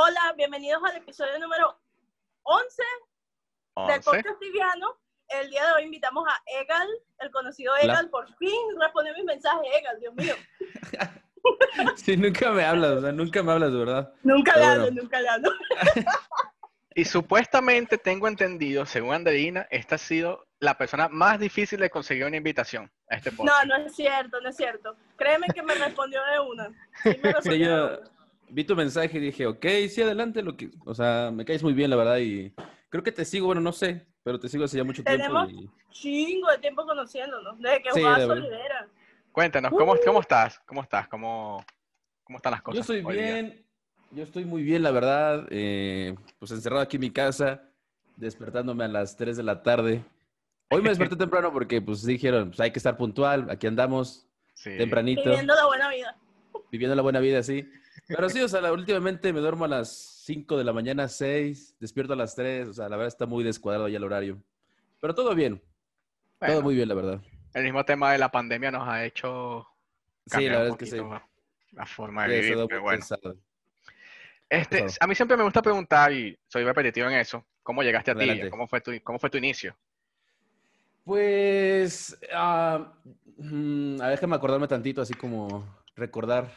Hola, bienvenidos al episodio número 11 del podcast Tibiano. El día de hoy invitamos a Egal, el conocido Egal, por fin respondió mis mensajes, Egal, Dios mío. sí, nunca me hablas, o sea, nunca me hablas, de verdad. Nunca le hablo, nunca le hablo. y supuestamente tengo entendido, según Andreina, esta ha sido la persona más difícil de conseguir una invitación a este podcast. No, no es cierto, no es cierto. Créeme que me respondió de una. Sí, yo vi tu mensaje y dije, ok, sí, adelante, lo que, o sea, me caes muy bien, la verdad, y creo que te sigo, bueno, no sé, pero te sigo hace ya mucho tiempo. Tenemos chingo de tiempo conociéndonos, desde que sí, jugaba Solidera. Cuéntanos, ¿cómo, ¿cómo estás? ¿Cómo estás? ¿Cómo, ¿Cómo están las cosas? Yo estoy bien, yo estoy muy bien, la verdad, eh, pues encerrado aquí en mi casa, despertándome a las 3 de la tarde. Hoy me desperté temprano porque pues dijeron, pues hay que estar puntual, aquí andamos, tempranito. Viviendo la buena vida. Viviendo la buena vida, sí. Pero sí, o sea, últimamente me duermo a las 5 de la mañana, 6, despierto a las 3, o sea, la verdad está muy descuadrado ya el horario. Pero todo bien. todo muy bien, la verdad. El mismo tema de la pandemia nos ha hecho sí, la verdad es que sí. la forma de vivir, pero bueno. Este, a mí siempre me gusta preguntar, y soy repetitivo en eso, ¿cómo llegaste a ti? ¿Cómo fue tu, cómo fue tu inicio? Pues, uh, a ver, déjame acordarme tantito, así como recordar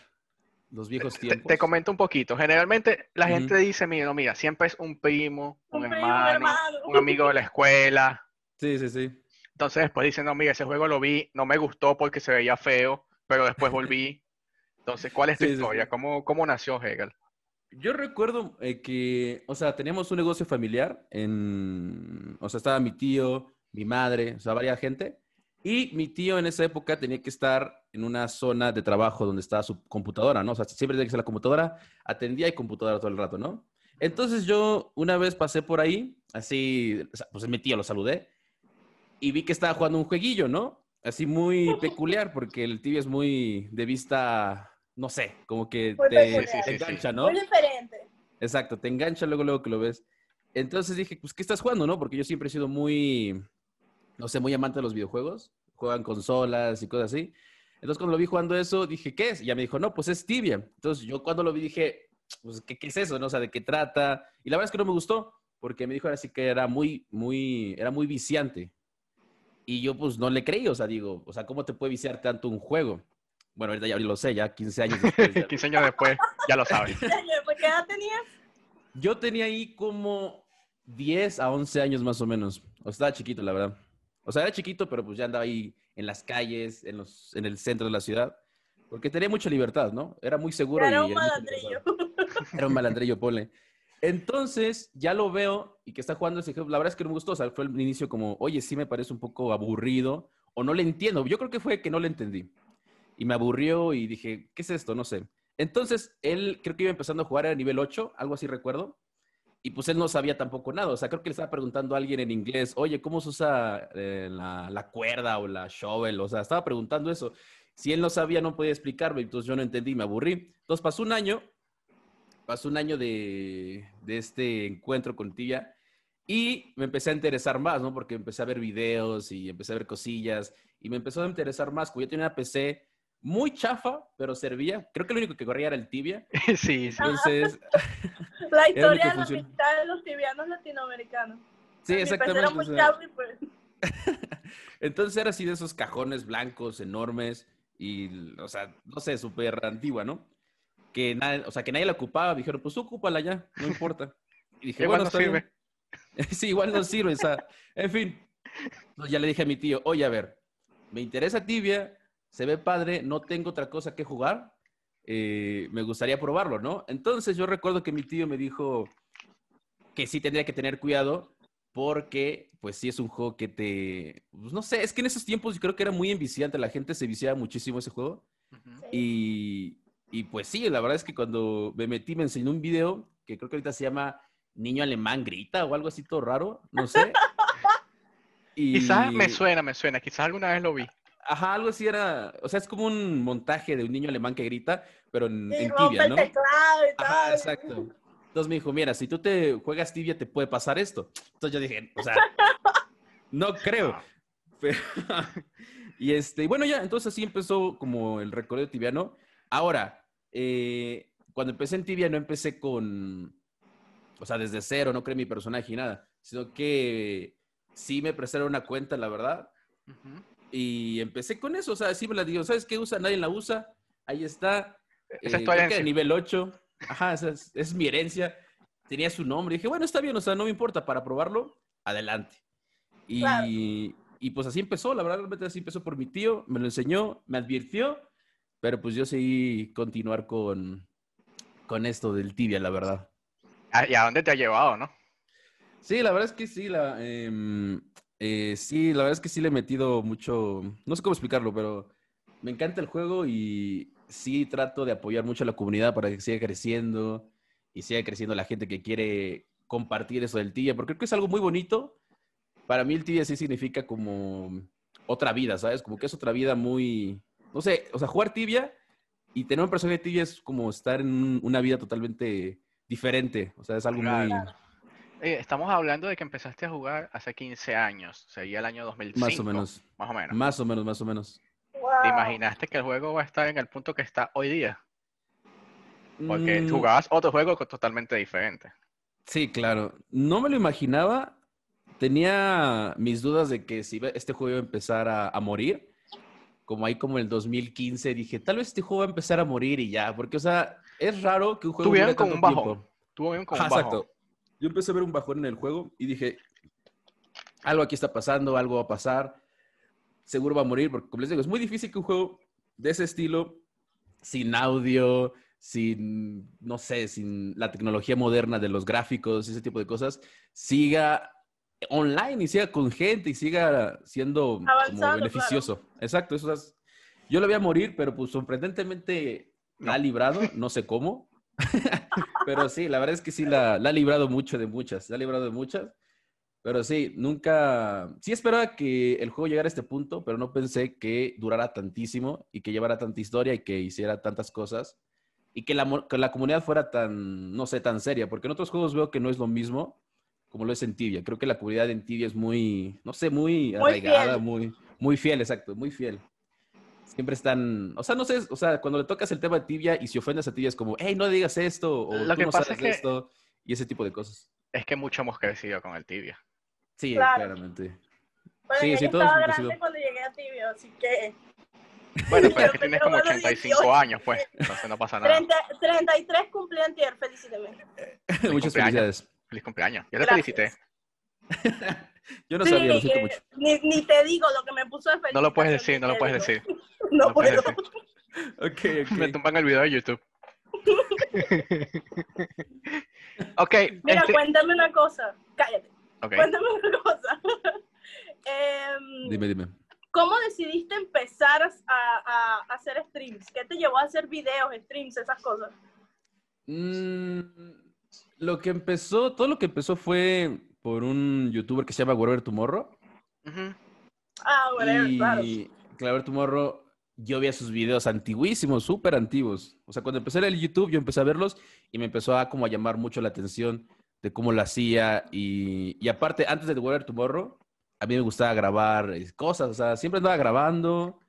los viejos tiempos. Te, comento un poquito. Generalmente la gente dice, mira, no, mira, siempre es un primo, un, hermano, un, amigo de la escuela. Sí, sí, sí. Entonces después dicen, no, mira, ese juego lo vi, no me gustó porque se veía feo, pero después volví. Entonces, ¿cuál es tu historia? ¿Cómo, ¿Cómo, nació Hegel? Yo recuerdo eh, que, o sea, teníamos un negocio familiar en, o sea, estaba mi tío, mi madre, o sea, varias gente. Y mi tío en esa época tenía que estar en una zona de trabajo donde estaba su computadora, ¿no? O sea, siempre tenía que ser la computadora, atendía y computadora todo el rato, ¿no? Entonces yo una vez pasé por ahí, así, pues mi tío lo saludé y vi que estaba jugando un jueguillo, ¿no? Así muy peculiar, porque el tibio es muy de vista, no sé, como que te, engancha, ¿no? Muy diferente. Exacto, te engancha luego, luego que lo ves. Entonces dije, pues, ¿qué estás jugando, no? Porque yo siempre he sido muy, no sé, muy amante de los videojuegos. Juegan consolas y cosas así. Entonces, cuando lo vi jugando eso, dije, ¿qué es? Y ya me dijo, no, pues es Tibia. Entonces, yo cuando lo vi dije, pues, ¿qué, es eso? ¿No? O sea, ¿de qué trata? Y la verdad es que no me gustó, porque me dijo así que era muy, muy, era muy viciante. Y yo, pues, no le creí, o sea, digo, o sea, ¿cómo te puede viciar tanto un juego? Bueno, ahorita ya lo sé, ya 15 años después. 15 años después, ya lo sabes. ¿Qué edad tenías? Yo tenía ahí como 10 a 11 años más o menos. O sea, estaba chiquito, la verdad. O sea, era chiquito, pero pues ya andaba ahí en las calles, en, los, en el centro de la ciudad, porque tenía mucha libertad, ¿no? Era muy seguro. Era un malandrillo. Era un malandrillo, pole. Entonces, ya lo veo y que está jugando ese. La verdad es que no me gustó. O sea, fue el inicio como, oye, sí me parece un poco aburrido o no le entiendo. Yo creo que fue que no le entendí. Y me aburrió y dije, ¿qué es esto? No sé. Entonces, él creo que iba empezando a jugar a nivel 8, algo así recuerdo y pues él no sabía tampoco nada. O sea, creo que le estaba preguntando a alguien en inglés, oye, ¿cómo se usa eh, la, cuerda o la shovel? O sea, estaba preguntando eso. Si él no sabía, no podía explicarme, entonces yo no entendí, me aburrí. Entonces pasó un año, pasó un año de, de este encuentro con Tibia y me empecé a interesar más, ¿no? Porque empecé a ver videos y empecé a ver cosillas y me empezó a interesar más. Como yo tenía una PC muy chafa, pero servía. Creo que lo único que corría era el tibia. Sí, Entonces. La historia de la mitad de los tibianos latinoamericanos. Sí, exactamente. Muy chafa y pues. Entonces era así de esos cajones blancos enormes y, o sea, no sé, súper antigua, ¿no? Que nadie, o sea, que nadie la ocupaba. Dijeron, pues ocúpala ya, no importa. Y dije, igual no sirve. sí, igual no sirve. O sea, en fin. Entonces ya le dije a mi tío, oye, a ver, me interesa tibia, se ve padre, no tengo otra cosa que jugar, eh, me gustaría probarlo, ¿no? Entonces yo recuerdo que mi tío me dijo que sí tendría que tener cuidado porque pues sí es un juego que te, pues, no sé, es que en esos tiempos yo creo que era muy enviciante, la gente se viciaba muchísimo ese juego y, y pues sí, la verdad es que cuando me metí me enseñó un video que creo que ahorita se llama Niño Alemán Grita o algo así todo raro, no sé. Y... Quizás me suena, me suena, quizás alguna vez lo vi. Ajá, algo así era, o sea, es como un montaje de un niño alemán que grita, pero en, tibia, ¿no? Ajá, exacto. Entonces me dijo, mira, si tú te juegas tibia te puede pasar esto. Entonces yo dije, o sea, no creo. y este, bueno, ya, entonces así empezó como el recorrido tibiano. Ahora, eh, cuando empecé en Tibia no empecé con, o sea, desde cero, no creé mi personaje y nada, sino que sí me prestaron una cuenta, la verdad. Y empecé con eso, o sea, sí me la digo, ¿sabes qué usa? Nadie la usa, ahí está. Esa es tu herencia. nivel 8, ajá, esa es, mi herencia. Tenía su nombre, y dije, bueno, está bien, o sea, no me importa, para probarlo, adelante. Y, y pues así empezó, la verdad, realmente así empezó por mi tío, me lo enseñó, me advirtió, pero pues yo seguí continuar con, con esto del tibia, la verdad. Ah, ¿Y a dónde te ha llevado, no? Sí, la verdad es que sí, la, em, eh, sí, la verdad es que sí le he metido mucho, no sé cómo explicarlo, pero me encanta el juego y sí trato de apoyar mucho a la comunidad para que siga creciendo y siga creciendo la gente que quiere compartir eso del tibia, porque creo que es algo muy bonito para mí el tibia sí significa como otra vida, ¿sabes? Como que es otra vida muy, no sé, o sea, jugar tibia y tener un personaje tibia es como estar en una vida totalmente diferente, o sea, es algo muy... estamos hablando de que empezaste a jugar hace 15 años, sería el año 2005. Más o menos. Más o menos. Más o menos, más o menos. ¿Te imaginaste que el juego va a estar en el punto que está hoy día? Porque mm. jugabas otro juego totalmente diferente. Sí, claro. No me lo imaginaba tenía mis dudas de que si este juego iba a empezar a, morir, como ahí como en el 2015, dije, tal vez este juego va a empezar a morir y ya, porque, o sea, es raro que un juego Tuvieron con un bajón. Tuvieron con un bajón. Exacto. Yo empecé a ver un bajón en el juego y dije, algo aquí está pasando, algo va a pasar, seguro va a morir, porque como les digo, es muy difícil que un juego de ese estilo, sin audio, sin, no sé, sin la tecnología moderna de los gráficos, ese tipo de cosas, siga online y siga con gente y siga siendo como beneficioso. Exacto, eso es, yo lo voy a morir, pero pues sorprendentemente la ha librado, no sé cómo. pero sí, la verdad es que sí la, ha librado mucho de muchas, la ha librado de muchas. Pero sí, nunca, sí esperaba que el juego llegara a este punto, pero no pensé que durara tantísimo y que llevara tanta historia y que hiciera tantas cosas y que la, que la comunidad fuera tan, no sé, tan seria, porque en otros juegos veo que no es lo mismo como lo es en Tibia. Creo que la comunidad en Tibia es muy, no sé, muy, arraigada, muy, muy fiel, exacto, muy fiel. Siempre están, o sea, no sé, o sea, cuando le tocas el tema de Tibia y si ofendes a Tibia es como, hey, no digas esto, o lo tú no sabes esto, y ese tipo de cosas. Es que mucho hemos crecido con el Tibia. Sí, claramente. sí, sí, todos estaba grande cuando llegué a Tibia, así que... Bueno, pero es que tienes como 85 años, pues, entonces no pasa nada. 33 cumplí antier, felicíteme. Muchas felicidades. Feliz cumpleaños. Yo le felicité. Yo no sabía, lo siento mucho. Ni, ni, te digo lo que me puso de feliz. No lo puedes decir, no lo puedes decir. no, puedo. Okay, Me tumban el video de YouTube. ok. Mira, este cuéntame una cosa. Cállate. Cuéntame una cosa. eh, dime, dime. ¿Cómo decidiste empezar a, a, a, hacer streams? ¿Qué te llevó a hacer videos, streams, esas cosas? Mmm lo que empezó, todo lo que empezó fue por un youtuber que se llama Whatever Tomorrow. Ah, Whatever, claro. Y Whatever Tomorrow, yo veía sus videos antiguísimos, súper antiguos. O sea, cuando empecé el YouTube, yo empecé a verlos y me empezó a como a llamar mucho la atención de cómo lo hacía. Y, y aparte, antes de Whatever Tomorrow, a mí me gustaba grabar cosas. O sea, siempre andaba grabando.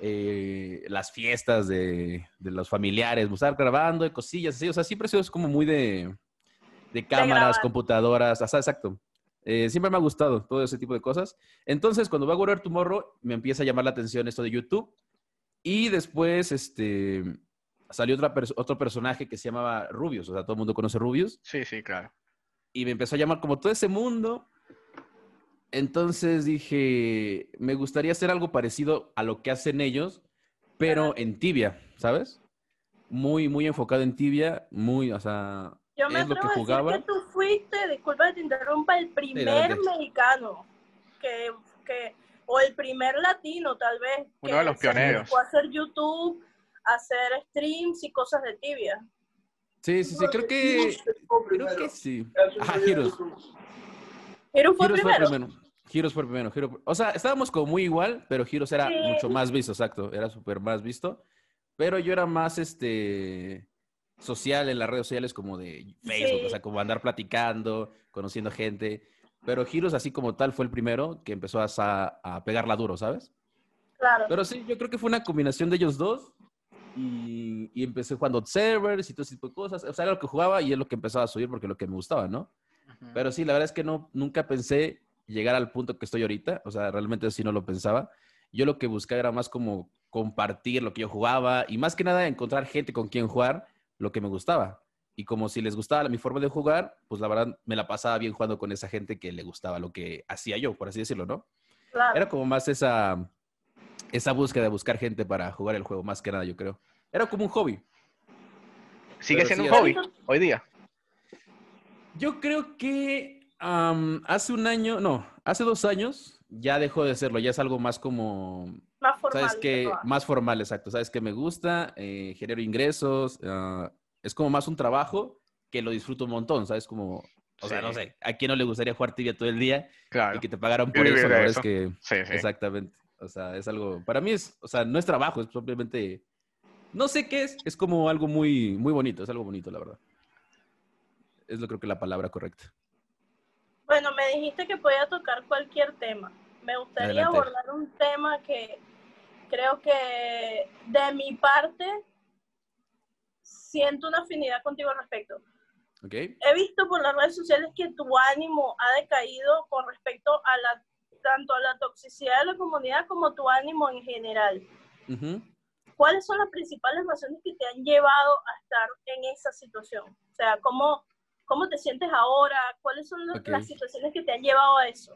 Eh, las fiestas de, de, los familiares, me gustaba grabando, cosillas así. O sea, siempre he sido como muy de, de cámaras, computadoras, sea, exacto. Eh, siempre me ha gustado todo ese tipo de cosas. Entonces, cuando va a tu Tomorrow, me empieza a llamar la atención esto de YouTube. Y después, este, salió otra otro personaje que se llamaba Rubius. O sea, todo el mundo conoce Rubius. Sí, sí, claro. Y me empezó a llamar como todo ese mundo. Entonces dije, me gustaría hacer algo parecido a lo que hacen ellos, pero en tibia, ¿sabes? Muy, muy enfocado en tibia, muy, o sea, yo me atrevo que a decir que tú fuiste, disculpa que te interrumpa, el primer mexicano que, que, o el primer latino tal vez. Uno de los pioneros. Hacer YouTube, hacer streams y cosas de tibia. Sí, sí, sí, creo que, creo que sí. Ajá, Heroes. Heroes fue, primero. fue Heroes fue primero. o sea, estábamos como muy igual, pero Heroes era mucho más visto, exacto. Era súper más visto. Pero yo era más, este social en las redes sociales como de Facebook, o sea, como andar platicando, conociendo gente. Pero Giros, así como tal, fue el primero que empezó a, a pegarla duro, ¿sabes? Claro. Pero sí, yo creo que fue una combinación de ellos dos. y, y, empecé jugando servers y todo ese tipo de cosas. O sea, era lo que jugaba y es lo que empezaba a subir porque es lo que me gustaba, ¿no? Pero sí, la verdad es que no, nunca pensé llegar al punto que estoy ahorita. O sea, realmente así no lo pensaba. Yo lo que buscaba era más como compartir lo que yo jugaba y más que nada encontrar gente con quien jugar lo que me gustaba. Y como si les gustaba mi forma de jugar, pues la verdad me la pasaba bien jugando con esa gente que le gustaba lo que hacía yo, por así decirlo, ¿no? Era como más esa, esa búsqueda de buscar gente para jugar el juego, más que nada, yo creo. Era como un hobby. ¿Sigue siendo un hobby hoy día? Yo creo que hace un año, no, hace dos años ya dejó de serlo, ya es algo más como... Más formal. ¿Sabes que Más formal, exacto. Sabes que me gusta, eh, genero ingresos, uh, es como más un trabajo que lo disfruto un montón, ¿sabes? Como, o sea, no sé, ¿a quién no le gustaría jugar tibia todo el día claro. y que te pagaran por eso? La es que, sí, sí. exactamente. O sea, es algo, para mí es, o sea, no es trabajo, es simplemente, no sé qué es, es como algo muy, muy bonito, es algo bonito, la verdad. Es lo creo que la palabra correcta. Bueno, me dijiste que podía tocar cualquier tema. Me gustaría abordar un tema que creo que de mi parte siento una afinidad contigo al respecto. Okay. He visto por las redes sociales que tu ánimo ha decaído con respecto a la tanto a la toxicidad de la comunidad como tu ánimo en general. ¿Cuáles son las principales razones que te han llevado a estar en esa situación? O sea, ¿cómo, cómo te sientes ahora? ¿Cuáles son las situaciones que te han llevado a eso?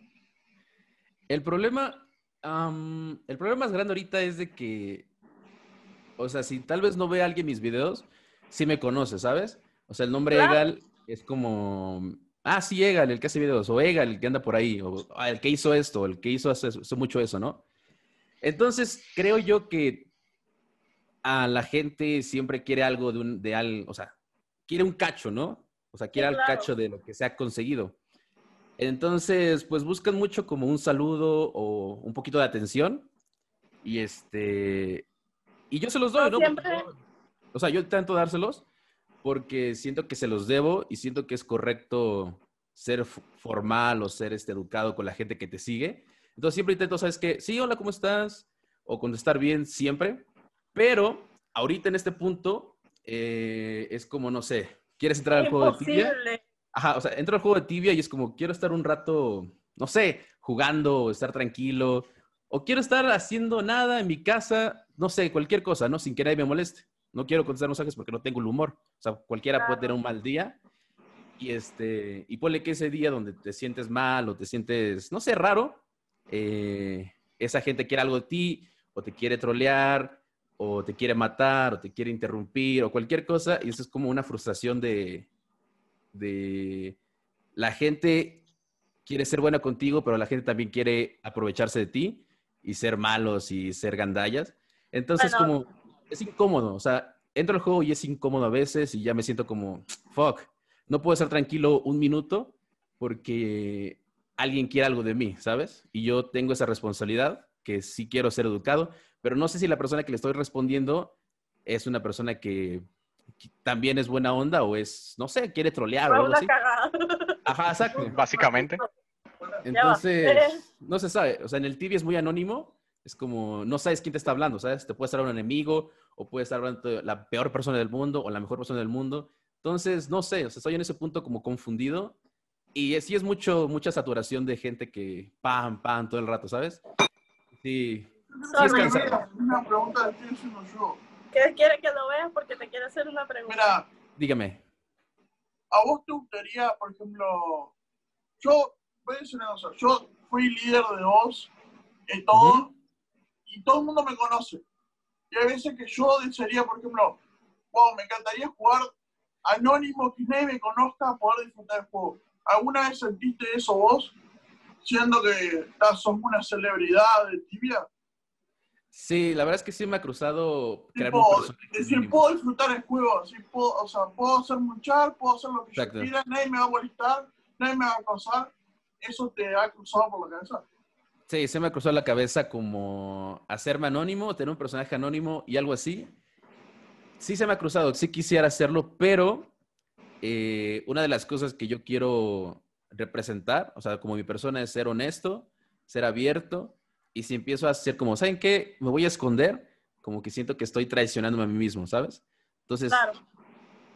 El problema, el problema más grande ahorita es de que, o sea, si tal vez no ve alguien mis videos, sí me conoce, ¿sabes? O sea, el nombre Egal es como, ah, sí, Egal, el que hace videos, o Egal, el que anda por ahí, o ah, el que hizo esto, el que hizo, hace, mucho eso, ¿no? Entonces, creo yo que a la gente siempre quiere algo de un, de algo, o sea, quiere un cacho, ¿no? O sea, quiere el cacho de lo que se ha conseguido. Entonces, pues buscan mucho como un saludo o un poquito de atención. Y este, y yo se los doy, ¿no? Siempre, o sea, yo intento dárselos porque siento que se los debo y siento que es correcto ser formal o ser este, educado con la gente que te sigue. Entonces siempre intento, ¿sabes qué? Sí, hola, ¿cómo estás? O contestar bien siempre. Pero ahorita en este punto eh, es como, no sé, ¿quieres entrar al juego de tibia? Ajá, o sea, entro al juego de tibia y es como, quiero estar un rato, no sé, jugando, estar tranquilo. O quiero estar haciendo nada en mi casa, no sé, cualquier cosa, ¿no? Sin que nadie me moleste no quiero contestar mensajes porque no tengo el humor. O sea, cualquiera puede tener un mal día. Y, este, y ponle que ese día donde te sientes mal o te sientes, no sé, raro, eh, esa gente quiere algo de ti o te quiere trolear o te quiere matar o te quiere interrumpir o cualquier cosa. Y eso es como una frustración de, de la gente quiere ser buena contigo, pero la gente también quiere aprovecharse de ti y ser malos y ser gandallas. Entonces, como es incómodo. O sea, entro al juego y es incómodo a veces y ya me siento como, fuck, no puedo estar tranquilo un minuto porque alguien quiere algo de mí, ¿sabes? Y yo tengo esa responsabilidad que sí quiero ser educado, pero no sé si la persona que le estoy respondiendo es una persona que, también es buena onda o es, no sé, quiere trolear o algo así. Ajá, exacto. Básicamente. Entonces, no se sabe. O sea, en el TV es muy anónimo es como, no sabes quién te está hablando, ¿sabes? Te puede estar un enemigo o puede estar hablando la peor persona del mundo o la mejor persona del mundo. Entonces, no sé, o sea, estoy en ese punto como confundido y sí es mucho, mucha saturación de gente que pam, pam, todo el rato, ¿sabes? Sí, sí es cansado. Una pregunta de ti, sino yo. ¿Qué quiere que lo veas? Porque te quiere hacer una pregunta. Mira, dígame. ¿A vos te gustaría, por ejemplo, yo, voy a decir una cosa, yo fui líder de vos y todo, y todo el mundo me conoce. Y hay veces que yo desearía, por ejemplo, wow, me encantaría jugar anónimo, que nadie me conozca, poder disfrutar del juego. ¿Alguna vez sentiste eso vos, siendo que estás, sos una celebridad de tibia? Sí, la verdad es que sí me ha cruzado decir, puedo disfrutar el juego, así puedo, o sea, puedo hacer muchar, puedo hacer lo que yo quiera, nadie me va a molestar, nadie me va a causar. ¿Eso te ha cruzado por la cabeza? Sí, se me cruzó la cabeza como hacerme anónimo, tener un personaje anónimo y algo así. Sí se me ha cruzado, sí quisiera hacerlo, pero eh, una de las cosas que yo quiero representar, o sea, como mi persona es ser honesto, ser abierto, y si empiezo a hacer como, ¿saben qué? Me voy a esconder, como que siento que estoy traicionándome a mí mismo, ¿sabes? Entonces,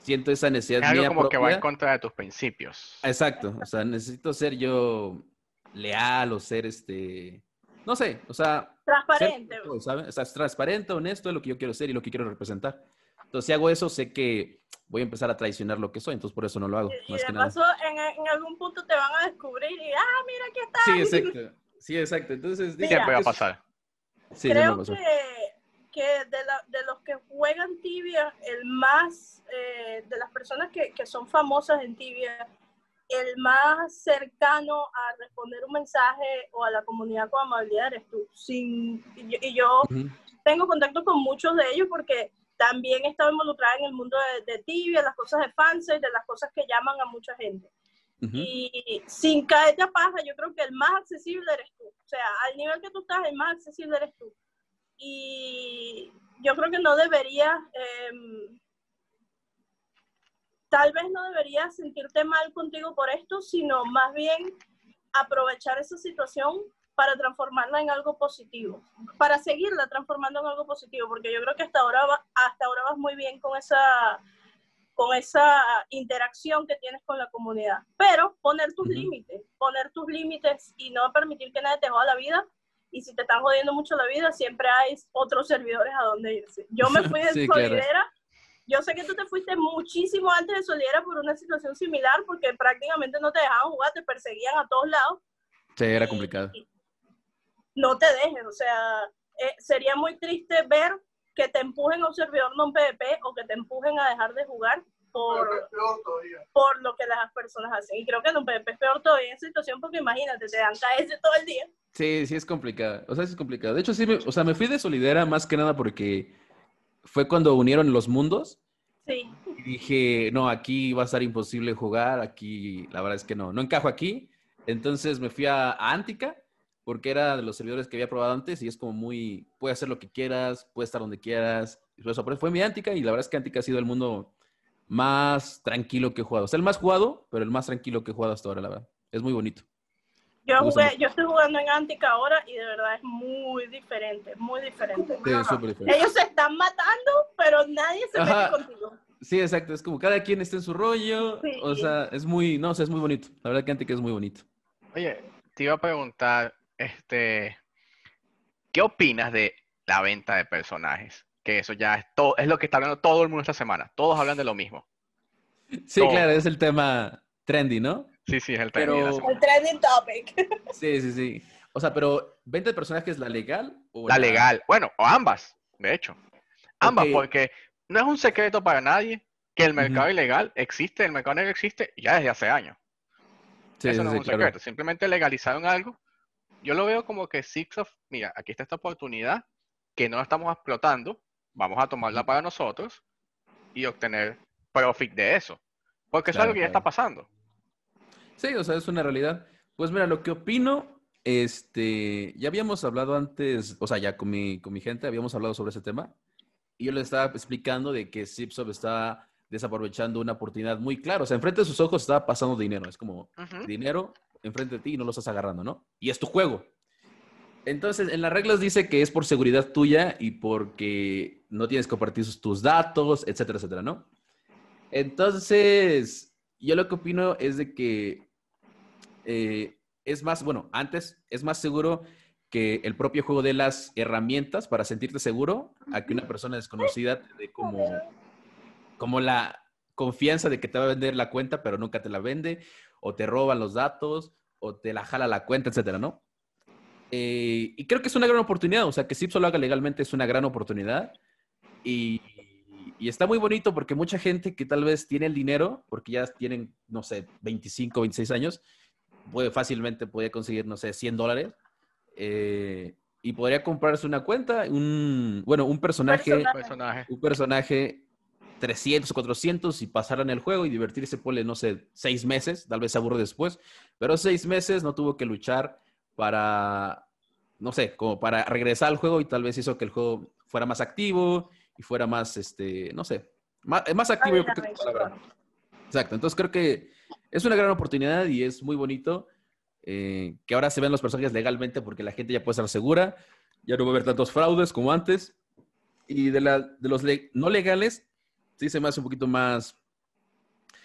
siento esa necesidad es algo como que va en contra de tus principios. Exacto, o sea, necesito ser yo leal o ser este, no sé, o sea... Transparente. ¿sabes? O sea, transparente, honesto es lo que yo quiero ser y lo que quiero representar. Entonces, si hago eso, sé que voy a empezar a traicionar lo que soy, entonces por eso no lo hago. Y, de paso, en, en, algún punto te van a descubrir y, ah, mira, aquí está. Sí, exacto. Sí, exacto. Entonces, ¿qué va a pasar? Sí, creo que, que de, la, de, los que juegan tibia, el más, eh, de las personas que, que son famosas en tibia, el más cercano a responder un mensaje o a la comunidad con amabilidad eres tú. Sin, y yo, tengo contacto con muchos de ellos porque también he estado involucrada en el mundo de, de tibia, las cosas de fans, de las cosas que llaman a mucha gente. Y sin caerte a paja, yo creo que el más accesible eres tú. O sea, al nivel que tú estás, el más accesible eres tú. Y yo creo que no deberías, em, tal vez no deberías sentirte mal contigo por esto, sino más bien aprovechar esa situación para transformarla en algo positivo, para seguirla transformando en algo positivo, porque yo creo que hasta ahora, hasta ahora vas muy bien con esa, con esa interacción que tienes con la comunidad. Pero poner tus límites, poner tus límites y no permitir que nadie te joda la vida. Y si te están jodiendo mucho la vida, siempre hay otros servidores a donde irse. Yo me fui de Solidera. Yo sé que tú te fuiste muchísimo antes de Solidera por una situación similar, porque prácticamente no te dejaban jugar, te perseguían a todos lados. Sí, era complicado. no te dejes, o sea, eh, sería muy triste ver que te empujen a un servidor non PvP o que te empujen a dejar de jugar por, por lo que las personas hacen. Y creo que en un PvP es peor todavía en esa situación porque imagínate, te dan KS todo el día. Sí, sí es complicado. O sea, es complicado. De hecho, sí, me, o sea, me fui de Solidera más que nada porque fue cuando unieron los mundos. Sí. Y dije, no, aquí va a estar imposible jugar, aquí la verdad es que no, no encajo aquí. Entonces me fui a, a Antica porque era de los servidores que había probado antes y es como muy, puede hacer lo que quieras, puede estar donde quieras. Eso fue mi Antica y la verdad es que Antica ha sido el mundo más tranquilo que he jugado. O sea, el más jugado, pero el más tranquilo que he jugado hasta ahora, la verdad. Es muy bonito. Yo, jugué, yo estoy jugando en Antica ahora y de verdad es muy diferente, muy diferente. Sí, diferente. Ellos se están matando, pero nadie se mete contigo. Sí, exacto. Es como cada quien está en su rollo. O sea, es muy, no, o sea, es muy bonito. La verdad que Antica es muy bonito. Oye, te iba a preguntar, este, ¿qué opinas de la venta de personajes? Que eso ya es todo, es lo que está hablando todo el mundo esta semana. Todos hablan de lo mismo. Sí, claro, es el tema trendy, ¿no? Sí, sí, es el trendy. El trending topic. Sí, sí, sí. O sea, pero ¿venta de personajes la legal o la, legal? Bueno, o ambas, de hecho. Ambas, porque no es un secreto para nadie que el mercado ilegal existe, el mercado negro existe ya desde hace años. Sí, Eso no es un secreto. Simplemente legalizaron algo yo lo veo como que Six of, mira, aquí está esta oportunidad que no estamos explotando, vamos a tomarla para nosotros y obtener profit de eso. Porque es algo que ya está pasando. Sí, o sea, es una realidad. Pues mira, lo que opino, este, ya habíamos hablado antes, o sea, ya con mi, con mi gente habíamos hablado sobre ese tema. Y yo les estaba explicando de que Zipsoft está desaprovechando una oportunidad muy clara. O sea, enfrente de sus ojos está pasando dinero. Es como dinero enfrente de ti y no lo estás agarrando, ¿no? Y es tu juego. Entonces, en las reglas dice que es por seguridad tuya y porque no tienes que compartir tus datos, etcétera, etcétera, ¿no? Entonces, yo lo que opino es de que eh, es más, bueno, antes es más seguro que el propio juego de las herramientas para sentirte seguro a que una persona desconocida te dé como, como la confianza de que te va a vender la cuenta, pero nunca te la vende, o te roban los datos, o te la jala la cuenta, etcétera, ¿no? Eh, y creo que es una gran oportunidad, o sea, que Zip lo haga legalmente es una gran oportunidad. Y, y, está muy bonito porque mucha gente que tal vez tiene el dinero, porque ya tienen, no sé, 25, 26 años, puede fácilmente puede conseguir, no sé, 100 dólares. Eh, y podría comprarse una cuenta, un, bueno, un personaje, personaje. un personaje 300 o 400 y pasaran el juego y divertirse, ponle, no sé, seis meses, tal vez se aburre después, pero seis meses no tuvo que luchar para, no sé, como para regresar al juego y tal vez hizo que el juego fuera más activo y fuera más, este, no sé, más, más activo. Exacto, entonces creo que es una gran oportunidad y es muy bonito eh, que ahora se ven los personajes legalmente porque la gente ya puede estar segura, ya no va a haber tantos fraudes como antes. Y de, la, de los no legales, sí se me hace un poquito más...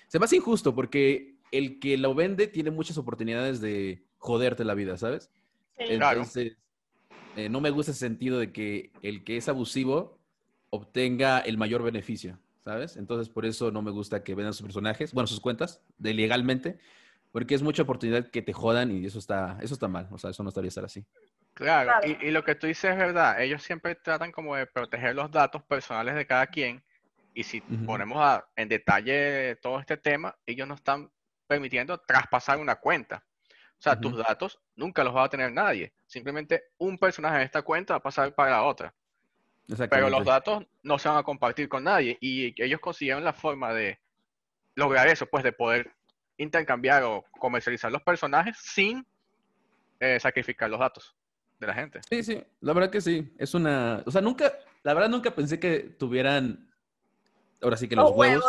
Se me hace injusto porque el que lo vende tiene muchas oportunidades de joderte la vida, ¿sabes? Entonces, eh, no me gusta ese sentido de que el que es abusivo obtenga el mayor beneficio, ¿sabes? Entonces, por eso no me gusta que vendan sus personajes, bueno, sus cuentas, de legalmente, porque es mucha oportunidad que te jodan y eso está, eso está mal, o sea, eso no estaría estar así. Claro, Y, lo que tú dices es verdad, ellos siempre tratan como de proteger los datos personales de cada quien, y si ponemos en detalle todo este tema, ellos no están permitiendo traspasar una cuenta. O sea, tus datos nunca los va a tener nadie. Simplemente un personaje de esta cuenta va a pasar para la otra. Pero los datos no se van a compartir con nadie y ellos consiguieron la forma de lograr eso, pues de poder intercambiar o comercializar los personajes sin eh, sacrificar los datos de la gente. Sí, sí, la verdad que sí. Es una, o sea, nunca, la verdad nunca pensé que tuvieran, ahora sí que los huevos,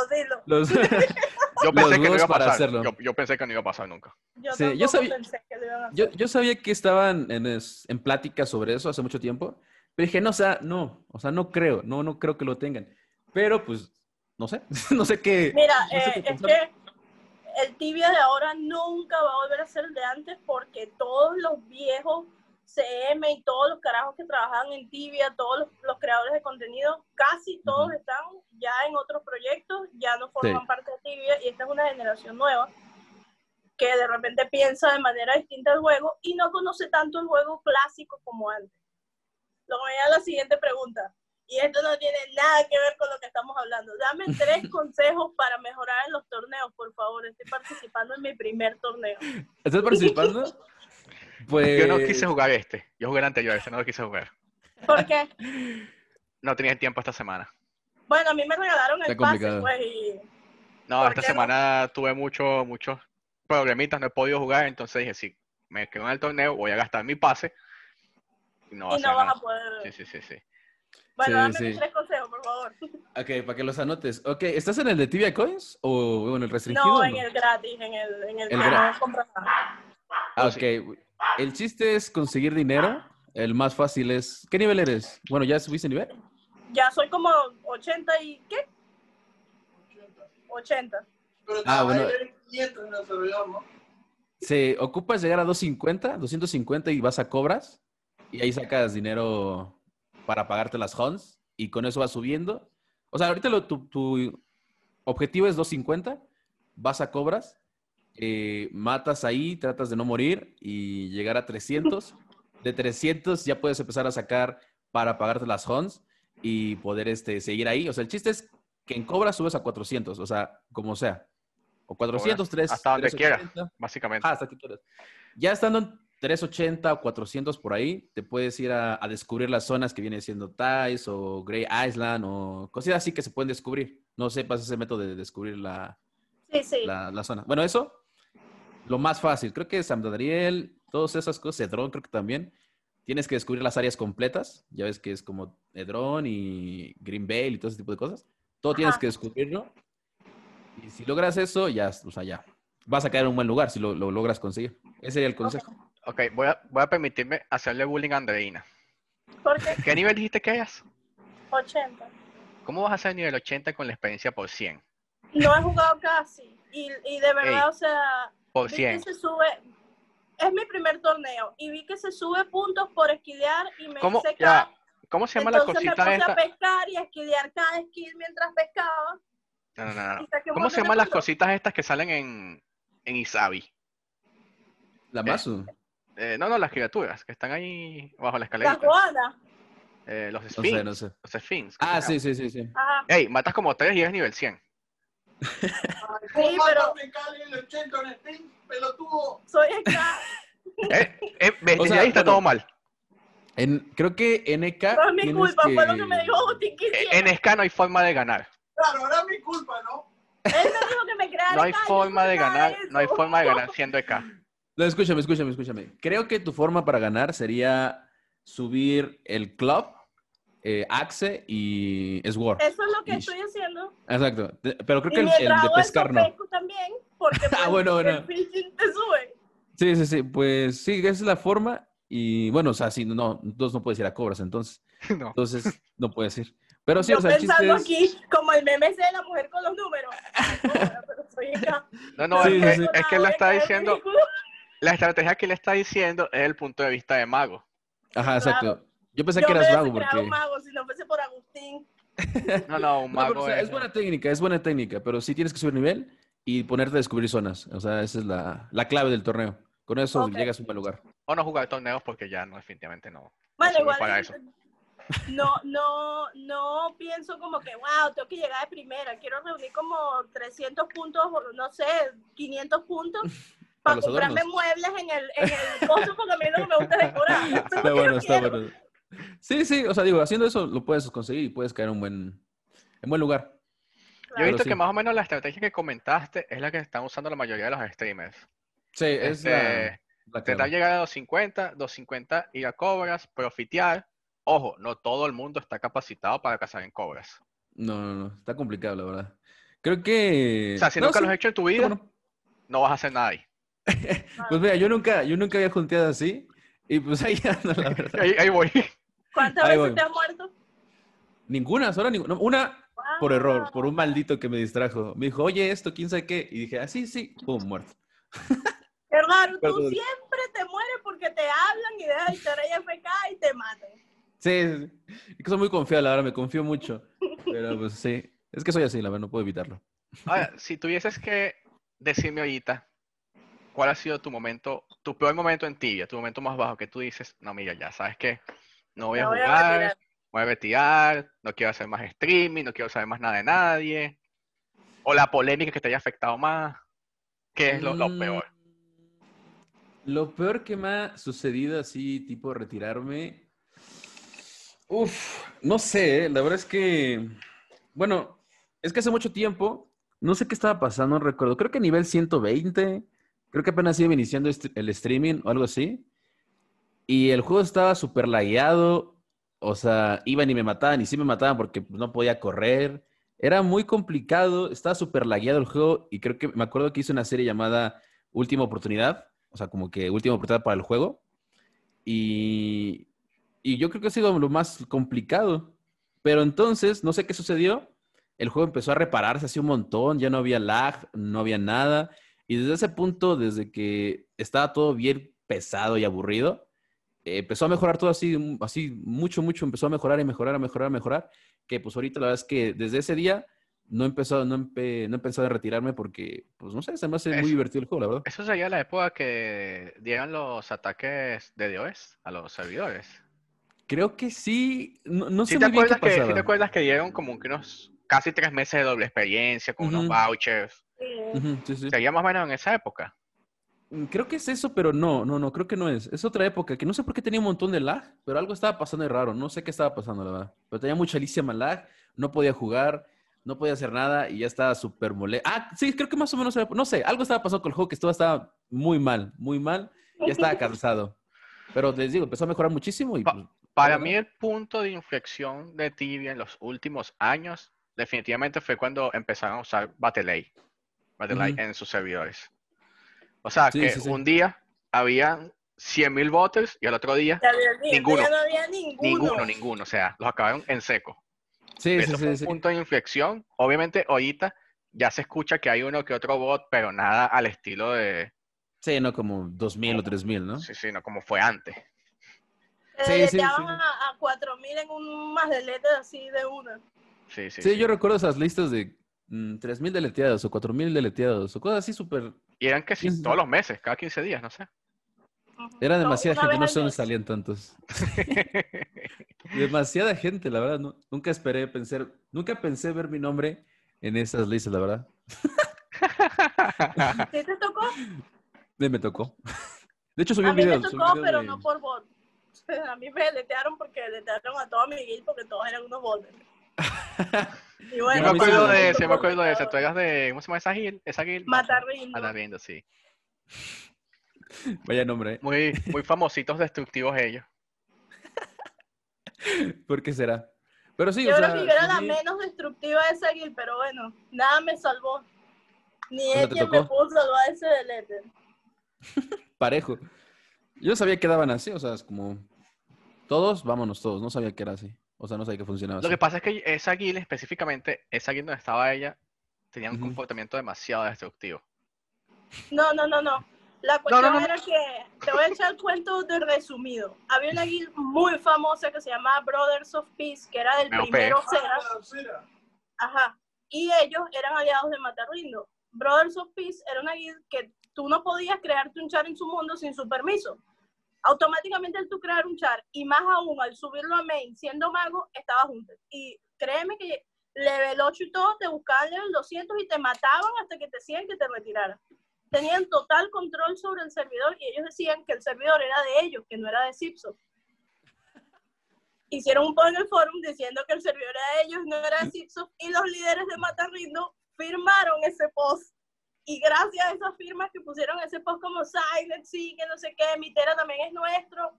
los, yo pensé que no iba a pasar. Yo, pensé que no iba a pasar nunca. Yo, yo sabía, pensé que lo iban a hacer. Yo, sabía que estaban en, en pláticas sobre eso hace mucho tiempo, pero dije, no, o sea, no, o sea, no creo, no, no creo que lo tengan. Pero pues, no sé, no sé qué. Mira, eh, es que el tibia de ahora nunca va a volver a ser el de antes porque todos los viejos CM y todos los carajos que trabajan en Tibia, todos los, creadores de contenido, casi todos están ya en otros proyectos, ya no forman parte de Tibia y esta es una generación nueva que de repente piensa de manera distinta el juego y no conoce tanto el juego clásico como antes. Luego a la siguiente pregunta. Y esto no tiene nada que ver con lo que estamos hablando. Dame tres consejos para mejorar en los torneos, por favor. Estoy participando en mi primer torneo. ¿Estás participando? Pues... Yo no quise jugar este. Yo jugué el anterior, ese no lo quise jugar. ¿Por qué? No tenía tiempo esta semana. Bueno, a mí me regalaron el pase, pues, y... No, esta semana tuve muchos muchos problemitas, no he podido jugar, entonces dije, si me quedo en el torneo, voy a gastar mi pase. Y no, y no vas a poder... Sí, sí, sí, sí. Bueno, dame tres consejos, por favor. Ok, para que los anotes. Ok, ¿estás en el de Tibia Coins o en el restringido? No, en el gratis, en el, en el, que no compras nada. Ah, ok. El chiste es conseguir dinero. El más fácil es. ¿Qué nivel eres? Bueno, ¿ya subiste nivel? Ya soy como 80 y. ¿Qué? 80. Pero ah, bueno. 500 en el servidor, ¿no? Se ocupas llegar a 250, 250 y vas a cobras. Y ahí sacas dinero para pagarte las HONs. Y con eso vas subiendo. O sea, ahorita tu, tu objetivo es 250. Vas a cobras eh, matas ahí, tratas de no morir y llegar a 300. De 300 ya puedes empezar a sacar para pagarte las HONs y poder este, seguir ahí. O sea, el chiste es que en Cobra subes a 400, o sea, como sea. O 400, 3. Hasta donde quieras, básicamente. Ah, hasta que quieras. Ya estando en 380 o 400 por ahí, te puedes ir a, descubrir las zonas que vienen siendo Thais o Grey Island o cosas así que se pueden descubrir. No sepas ese método de descubrir la, la, la zona. Bueno, eso lo más fácil. Creo que San Daniel, todas esas cosas, Edron creo que también. Tienes que descubrir las áreas completas. Ya ves que es como Edron y Green Bay y todo ese tipo de cosas. Todo tienes que descubrirlo. Y si logras eso, ya, o sea, ya. Vas a caer en un buen lugar si lo, logras conseguir. Ese sería el consejo. Ok, voy, a, voy a permitirme hacerle bullying a Andreina. ¿Por qué? ¿Qué nivel dijiste que hayas? 80. ¿Cómo vas a hacer nivel 80 con la experiencia por 100? No he jugado casi. Y, y de verdad, o sea, por 100. se sube, es mi primer torneo y vi que se sube puntos por esquilear y me ¿Cómo, ya, ¿Cómo se llama la cosita me puse a pescar y a esquilear cada esquí mientras pescaba. No, no, no. ¿Cómo se llaman las cositas estas que salen en, en Isabi? ¿La Masu? Eh, no, no, las criaturas que están ahí bajo la escalera. Las guanas. Eh, los Sphinx. No sé, no sé. Los Sphinx. Ah, sí, sí, sí, sí. Ey, matas como 3 y eres nivel 100. Sí, pero. Soy. Eh, eh, o sea, ahí está todo mal. En, creo que NK. No es mi culpa, fue lo que me dijo Agustín En NK no hay forma de ganar. Claro, ahora es mi culpa, ¿no? Él me dijo que me creara. No hay forma de ganar, no hay forma de ganar siendo EK. No, escúchame, escúchame, escúchame. Creo que tu forma para ganar sería subir el club eh, Axe y Sword. Eso es lo que estoy haciendo. Exacto. Pero creo que el, de pescar no. también, porque ah, bueno, el fishing te sube. Sí, sí, sí. Pues sí, esa es la forma. Y bueno, o sea, sí, no, entonces no puedes ir a cobras, entonces. Entonces, no puedes ir. Pero sí, Yo o sea, el chiste pensando es... aquí, como el meme de la mujer con los números. Pero soy acá. No, no, Sí, es, que, sí, sí. es que él está diciendo, la estrategia que le está diciendo es el punto de vista de mago. Ajá, exacto. Yo pensé Yo que eras mago porque... un mago si no fuese por Agustín. No, no, un No, pero, mago o sea, es... buena técnica, es buena técnica, pero sí tienes que subir nivel y ponerte a descubrir zonas. O sea, esa es la, la clave del torneo. Con eso llegas a un buen lugar. O no jugar torneos porque ya no, definitivamente no. Bueno, sirve igual para es- eso. no, no, no pienso como que, wow, tengo que llegar de primera. Quiero reunir como 300 puntos, no sé, 500 puntos Para comprarme adornos. muebles en el, en el porque a mí lo que me gusta es decorar. Eso Está lo bueno, está quiero. bueno. Sí, sí, o sea, digo, haciendo eso lo puedes conseguir y puedes caer en un buen, en buen lugar. Yo he visto sí. que más o menos la estrategia que comentaste es la que están usando la mayoría de los streamers. Sí, es Este, la, clave. llegar a 250, 250 ir a cobras, profitear. Ojo, no todo el mundo está capacitado para cazar en cobras. No, no, no, está complicado, la verdad. Creo que... O sea, si no, nunca sí, lo has hecho en tu vida, bueno. no vas a hacer nada ahí. Pues mira, yo nunca, yo nunca había junteado así y pues ahí ando, la verdad. Ahí, ahí voy. ¿Cuántas Ahí veces voy. te has muerto? Ninguna, solo ninguna. Una por error, por un maldito que me distrajo. Me dijo, oye, esto, quién sabe qué. Y dije, ah, sí, sí, pum, muerto. Raro, tú Perdón. siempre te mueres porque te hablan y dejas el tener FK y te matan. Sí, sí, sí. Es que soy muy confiado, la verdad, me confío mucho. Pero pues sí, es que soy así, la verdad, no puedo evitarlo. Ahora, si tuvieses que decirme ahorita, ¿cuál ha sido tu momento, tu peor momento en tibia, tu momento más bajo que tú dices, no, mira, ya sabes qué, no voy a Me voy a jugar, retirar"? voy a retirar, no quiero hacer más streaming, no quiero saber más nada de nadie, o la polémica que te haya afectado más, ¿qué es lo, lo Mm, peor? Lo peor que me ha sucedido así, tipo retirarme. Uf, no sé, ¿eh? la verdad es que, bueno, es que hace mucho tiempo, no sé qué estaba pasando, no recuerdo, creo que nivel 120, creo que apenas iba iniciando el streaming o algo así, y el juego estaba súper lagueado, o sea, iban y me mataban, y sí me mataban porque pues, no podía correr, era muy complicado, estaba súper lagueado el juego, y creo que me acuerdo que hice una serie llamada Última Oportunidad, o sea, como que última oportunidad para el juego, y, y yo creo que ha sido lo más complicado. Pero entonces, no sé qué sucedió. El juego empezó a repararse así un montón, ya no había lag, no había nada. Y desde ese punto, desde que estaba todo bien pesado y aburrido, empezó a mejorar todo así, así mucho, mucho, empezó a mejorar y mejorar, a mejorar, a mejorar. Que pues ahorita la verdad es que desde ese día no he empezado, no, empe- no he pensado en retirarme porque, pues no sé, se me hace Eso. muy divertido el juego, la verdad. Eso sería la época que dieron los ataques de DOS a los servidores. Creo que sí, no, no ¿Sí sé te, muy bien qué que, sí te acuerdas que dieron como que unos casi tres meses de doble experiencia con unos Ujú. vouchers? Sí. Ujú, sí, sí. Sería más o menos en esa época. Mm, Creo que es eso, pero no, no, no, creo que no es. Es otra época que no sé por qué tenía un montón de lag, pero algo estaba pasando de raro. No sé qué estaba pasando, la verdad. Pero tenía muchísima lag, no podía jugar, no podía hacer nada y ya estaba súper molesto. Ah, sí, creo que más o menos, era- no sé, algo estaba pasando con el juego que estaba muy mal, muy mal. Ya estaba cansado. Pero les digo, empezó a mejorar muchísimo y pues, Para mí el punto de inflexión de Tibia en los últimos años definitivamente fue cuando empezaron a usar Battle.ai Battle.ai Ujú. en sus servidores. O sea, Sí, que sí, sí. un día habían 100.000 botters y al otro día había- Ninguno. no había ninguno. ninguno, ninguno. O sea, los acabaron en seco. sí, sí, Eso fue sí, un sí. punto de inflexión. Obviamente, ahorita ya se escucha que hay uno que otro bot, pero nada al estilo de. Sí, no como 2000 o 3000, ¿no? Sí, sí, no como fue antes. Se Sí, sí, deleteaban sí. a, a 4000 en un más delete así de una. Sí, sí. Sí, sí. yo recuerdo esas listas de mm, 3000 deleteados o 4000 deleteados o cosas así súper. Y eran que sí, todos los meses, cada 15 días, no sé. Era No, demasiada una gente, no sé dónde salían tantos. Demasiada gente, la verdad. no- nunca esperé pensar, nunca pensé ver mi nombre en esas listas, la verdad. ¿Sí te tocó? Me, me tocó. De hecho, subí A un mí video. me subí un tocó, pero de- no por bot. A mí me deletearon porque deletearon a toda mi guild porque todos eran unos bots. Y Yo bueno, me acuerdo de, me acuerdo de eras de, ¿cómo se llama esa guild? Esa guild. Matarrindo. Matarrindo, sí. Vaya nombre, ¿eh? Muy, muy famositos destructivos ellos. ¿Por qué será? Pero sí, Yo o creo sea, que yo era la menos destructiva de esa guild, pero bueno, nada me salvó. Ni él quien me tocó. pudo salvar ese delete. parejo. Yo sabía que daban así, o sea, es como todos, vámonos todos. No sabía que era así. O sea, no sabía que funcionaba Lo que pasa es que esa guild específicamente, esa guild donde estaba ella, tenía un comportamiento demasiado destructivo. No, no, no, no. La cuestión era que, te voy a echar el cuento de resumido. Había una guild muy famosa que se llamaba Brothers of Peace, que era del primero Cera. Ajá. Y ellos eran aliados de Matarrindo. Brothers of Peace era una guild que tú no podías crearte un char en su mundo sin su permiso. Automáticamente al tú crear un char, y más aún al subirlo a main siendo mago, estaba junto. Y créeme que level 8 y todo, te buscaban level 200 y te mataban hasta que te decían que te retiraran. Tenían total control sobre el servidor y ellos decían que el servidor era de ellos, que no era de Zipso. Hicieron un post en el forum diciendo que el servidor era de ellos, no era de Zipso, y los líderes de Matarrindo firmaron ese post. Y gracias a esas firmas que pusieron ese post como Silent, sí, que no sé qué, Mitera también es nuestro,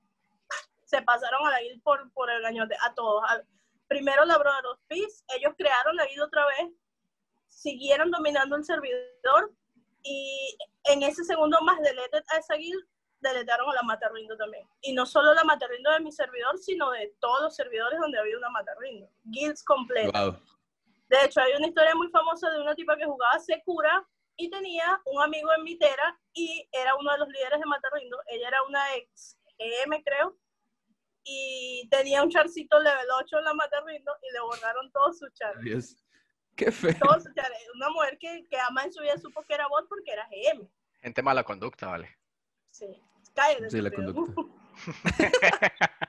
se pasaron a la guild por, por el gañote, a todos primero la Brother of Peace, ellos crearon la vida otra vez, siguieron dominando el servidor y en ese segundo más deleted a esa guild, deletaron a la Matarrindo también. Y no solo la Matarrindo de mi servidor, sino de todos los servidores donde había una Matarrindo. Guilds completas. De hecho, hay una historia muy famosa de una tipa que jugaba Secura y tenía un amigo en Mitera y era uno de los líderes de Matarrindo. Ella era una ex EM, creo, y tenía un charcito level 8 en la Matarrindo y le borraron todos sus char. Qué feo. Todos sus char. Una mujer que, que ama en su vida supo que era bot porque era GM. Gente mala conducta, vale. Sí, cállate. Sí, la conducta.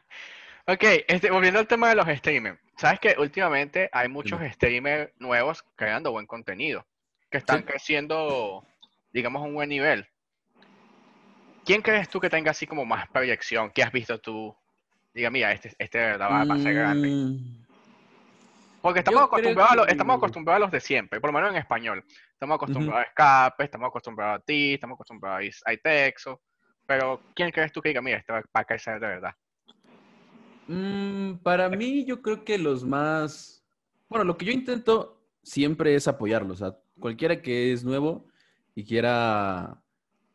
ok, este, volviendo al tema de los streamers. Sabes que últimamente hay muchos streamers nuevos creando buen contenido, que están creciendo, digamos, a un buen nivel. ¿Quién crees tú que tenga así como más proyección? ¿Qué has visto tú diga, mira, este, este va, a ser grande. Mm. Porque estamos acostumbrados, a los, estamos acostumbrados a los de siempre, por lo menos en español. Estamos acostumbrados a Escape, estamos acostumbrados a ti, estamos acostumbrados a Itexo. Pero, ¿quién crees tú que diga, mira, este va a crecer de verdad? Mm, para mí, yo creo que los más. Bueno, lo que yo intento siempre es apoyarlos. O sea, cualquiera que es nuevo y quiera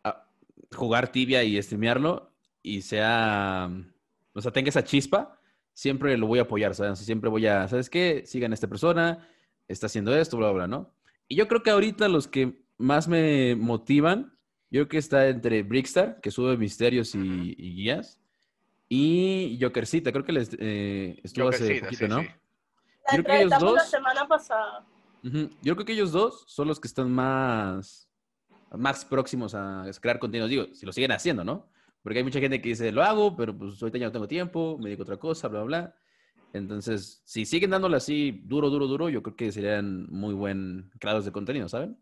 ah, jugar tibia y streamearlo y sea o sea, tenga esa chispa, siempre lo voy a apoyar, ¿sabes? Siempre voy a, ¿sabes qué? Sigan a esta persona, está haciendo esto, bla, bla, ¿no? Y yo creo que ahorita los que más me motivan, yo creo que está entre Brickstar, que sube misterios y, guías, y Jokercita, creo que les eh, estuvo hace poquito, ¿no? Yo creo que ellos dos, la semana pasada. Yo creo que ellos dos son los que están más, más próximos a crear contenido. Digo, si lo siguen haciendo, ¿no? Porque hay mucha gente que dice, lo hago, pero pues ahorita ya no tengo tiempo, me dedico a otra cosa, bla, bla, bla. Entonces, si siguen dándole así duro, duro, duro, yo creo que serían muy buen creadores de contenido, ¿saben?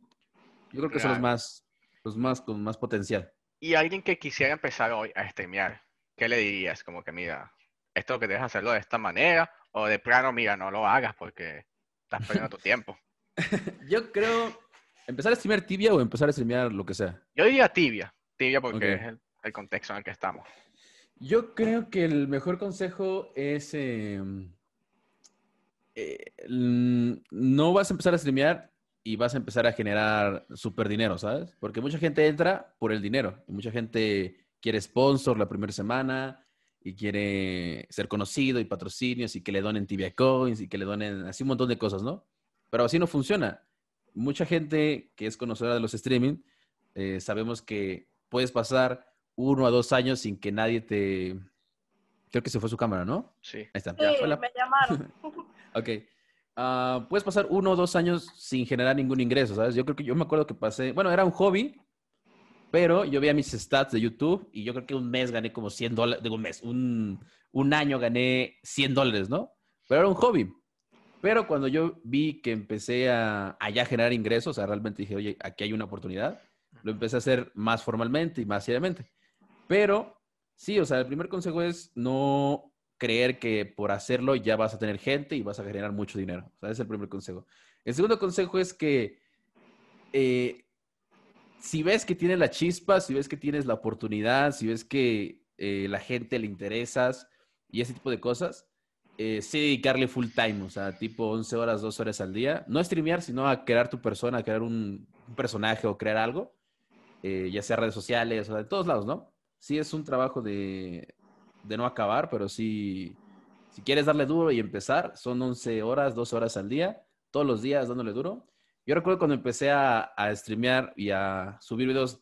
Yo creo que son los más, los más con más potencial. Y alguien que quisiera empezar hoy a streamear, ¿qué le dirías? Como que, mira, esto que debes hacerlo de esta manera, o de plano, mira, no lo hagas porque estás perdiendo tu tiempo. Yo creo, empezar a streamear tibia o empezar a streamear lo que sea. Yo diría tibia, tibia porque es el el contexto en el que estamos. Yo creo que el mejor consejo es em, eh, no vas a empezar a streamear y vas a empezar a generar super dinero, ¿sabes? Porque mucha gente entra por el dinero. Y mucha gente quiere sponsor la primera semana y quiere ser conocido y patrocinios y que le donen tibia coins y que le donen así un montón de cosas, ¿no? Pero así no funciona. Mucha gente que es conocedora de los streaming, eh, sabemos que puedes pasar uno a dos años sin que nadie te... Creo que se fue su cámara, ¿no? Sí. Ahí está. Sí, me llamaron. ok. Ah, puedes pasar uno o dos años sin generar ningún ingreso, ¿sabes? Yo creo que yo me acuerdo que pasé, bueno, era un hobby, pero yo veía mis stats de YouTube y yo creo que un mes gané como 100 dólares, digo un mes, un, un año gané 100 dólares, ¿no? Pero era un hobby. Pero cuando yo vi que empecé a, a ya generar ingresos, o sea, realmente dije, oye, aquí hay una oportunidad, lo empecé a hacer más formalmente y más seriamente. Pero sí, o sea, el primer consejo es no creer que por hacerlo ya vas a tener gente y vas a generar mucho dinero. O sea, ese es el primer consejo. El segundo consejo es que eh, si ves que tienes la chispa, si ves que tienes la oportunidad, si ves que eh, la gente le interesas y ese tipo de cosas, eh, sí dedicarle full time, o sea, tipo 11 horas, 2 horas al día. No streamear, sino a crear tu persona, a crear un, un personaje o crear algo, ya sea redes sociales o de todos lados, ¿no? sí es un trabajo de, de no acabar, pero sí, si quieres darle duro y empezar, son 11 horas, 12 horas al día, todos los días dándole duro. Yo recuerdo cuando empecé a, a streamear y a subir videos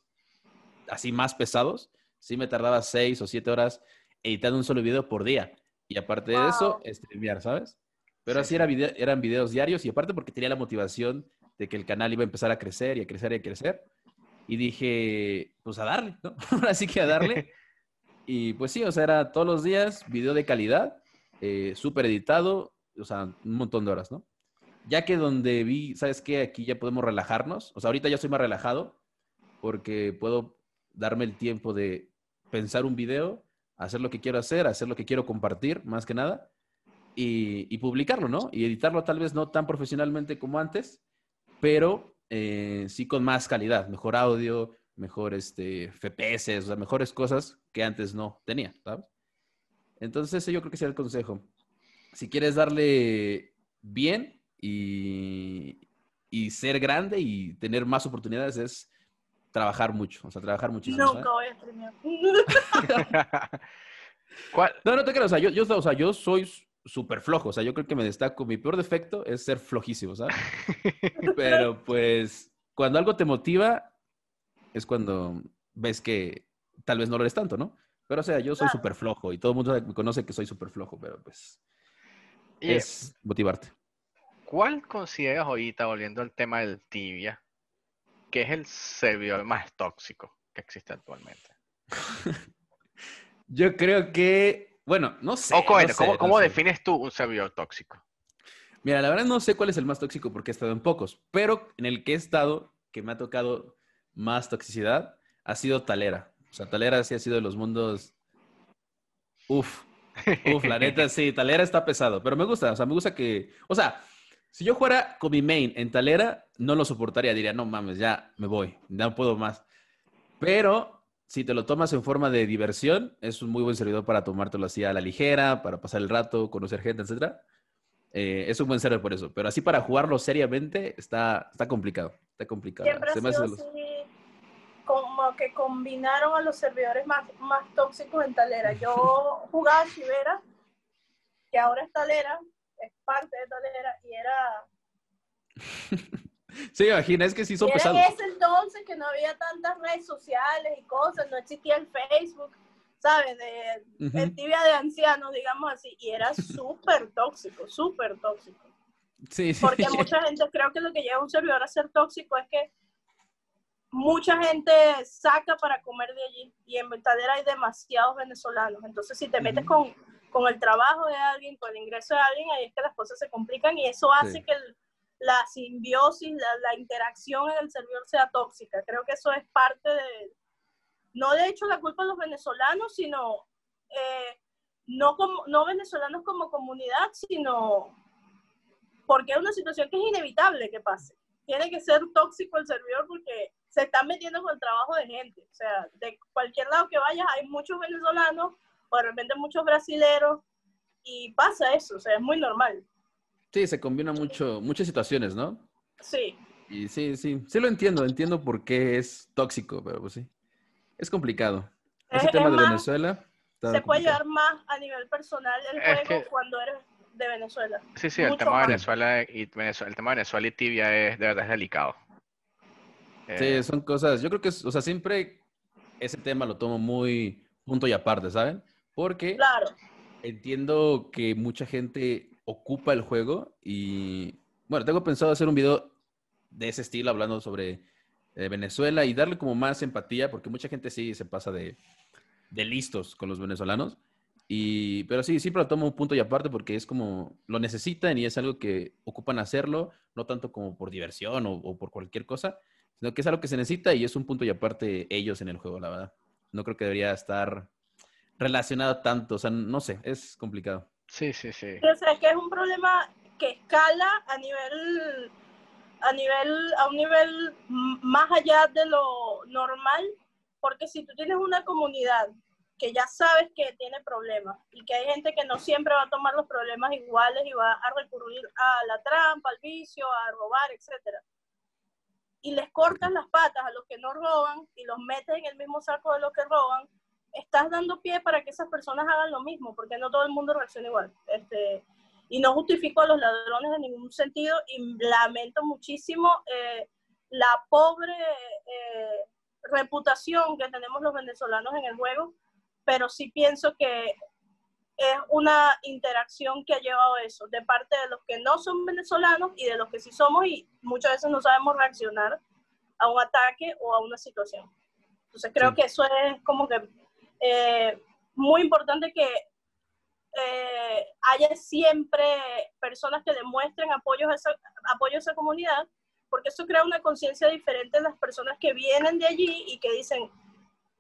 así más pesados, sí me tardaba 6 o 7 horas editando un solo video por día. Y aparte de eso, streamear, ¿sabes? Pero así era eran videos diarios y aparte porque tenía la motivación de que el canal iba a empezar a crecer y a crecer y a crecer. Y dije, pues a darle, ¿no? Así que a darle. y pues sí, o sea, era todos los días video de calidad, eh, súper editado, o sea, un montón de horas, ¿no? Ya que donde vi, ¿sabes qué? Aquí ya podemos relajarnos. O sea, ahorita ya soy más relajado porque puedo darme el tiempo de pensar un video, hacer lo que quiero hacer, hacer lo que quiero compartir, más que nada, y, publicarlo, ¿no? Y editarlo tal vez no tan profesionalmente como antes, pero eh, sí con más calidad, mejor audio, mejor este, FPS, o sea, mejores cosas que antes no tenía, ¿sabes? Entonces yo creo que sería el consejo. Si quieres darle bien y, y ser grande y tener más oportunidades es trabajar mucho, o sea, trabajar muchísimo. Nunca voy a streamear. No, no te creo, o sea, yo, yo, o sea, yo soy súper flojo, o sea, yo creo que me destaco, mi peor defecto es ser flojísimo, ¿sabes? Pero pues cuando algo te motiva es cuando ves que tal vez no lo eres tanto, ¿no? Pero o sea, yo soy súper flojo y todo el mundo me conoce que soy súper flojo, pero pues es motivarte. ¿Cuál consideras ahorita, volviendo al tema del tibia, que es el servidor más tóxico que existe actualmente? Yo creo que, bueno, no sé. ¿cómo, defines tú un servidor tóxico? Mira, la verdad no sé cuál es el más tóxico porque he estado en pocos, pero en el que he estado, que me ha tocado más toxicidad, ha sido Talera. O sea, Talera sí ha sido de los mundos... Uf, uf, la neta sí, Talera está pesado, pero me gusta, o sea, me gusta que... O sea, si yo fuera con mi main en Talera, no lo soportaría. Diría, no mames, ya me voy, no puedo más. Pero si te lo tomas en forma de diversión, es un muy buen servidor para tomártelo así a la ligera, para pasar el rato, conocer gente, etc. Eh, es un buen servidor por eso. Pero así para jugarlo seriamente está, está complicado. Está complicado. Siempre ha sido así, como que combinaron a los servidores más, más tóxicos en Talera. Yo jugaba Chivera, que ahora es Talera, es parte de Talera y era... sí, imagina, es que sí son era pesados. En ese entonces que no había tantas redes sociales y cosas, no existía el Facebook, ¿sabes? De, tibia de ancianos, digamos así, y era súper tóxico, súper tóxico. Sí, sí. Porque mucha gente creo que lo que lleva un servidor a ser tóxico es que mucha gente saca para comer de allí y en Talera hay demasiados venezolanos. Entonces, si te metes con con el trabajo de alguien, con el ingreso de alguien, ahí es que las cosas se complican y eso hace que la simbiosis, la, interacción en el servidor sea tóxica. Creo que eso es parte de, no de hecho la culpa de los venezolanos, sino eh, no, como, no venezolanos como comunidad, sino porque es una situación que es inevitable que pase. Tiene que ser tóxico el servidor porque se están metiendo con el trabajo de gente. O sea, de cualquier lado que vayas hay muchos venezolanos de repente muchos brasileros y pasa eso, o sea, es muy normal. Sí, se combina mucho, muchas situaciones, ¿no? Sí. Y sí, sí, sí lo entiendo, entiendo por qué es tóxico, pero pues sí, es complicado. Ese tema de Venezuela. Se puede llevar más a nivel personal el juego cuando eres de Venezuela. Sí, sí, el tema de Venezuela y Venezuela, el tema de Venezuela y tibia es de verdad es delicado. Sí, eh, son cosas, yo creo que, o sea, siempre ese tema lo tomo muy punto y aparte, ¿saben? Porque entiendo que mucha gente ocupa el juego y, bueno, tengo pensado hacer un video de ese estilo hablando sobre eh, Venezuela y darle como más empatía, porque mucha gente sí se pasa de, listos con los venezolanos. Y, pero sí, siempre lo tomo un punto y aparte porque es como lo necesitan y es algo que ocupan hacerlo, no tanto como por diversión o, o por cualquier cosa, sino que es algo que se necesita y es un punto y aparte ellos en el juego, la verdad. No creo que debería estar relacionado tanto, o sea, no sé, es complicado. Sí, sí, sí. O sea, es que es un problema que escala a nivel, a nivel, a un nivel más allá de lo normal, porque si tú tienes una comunidad que ya sabes que tiene problemas y que hay gente que no siempre va a tomar los problemas iguales y va a recurrir a la trampa, al vicio, a robar, etcétera. Y les cortas las patas a los que no roban y los metes en el mismo saco de los que roban, estás dando pie para que esas personas hagan lo mismo, porque no todo el mundo reacciona igual. Este, y no justifico a los ladrones en ningún sentido y lamento muchísimo eh, la pobre eh, reputación que tenemos los venezolanos en el juego, pero sí pienso que es una interacción que ha llevado eso, de parte de los que no son venezolanos y de los que sí somos y muchas veces no sabemos reaccionar a un ataque o a una situación. Entonces creo que eso es como que eh, muy importante que eh, haya siempre personas que demuestren apoyo a, esa, apoyo a esa comunidad, porque eso crea una conciencia diferente en las personas que vienen de allí y que dicen,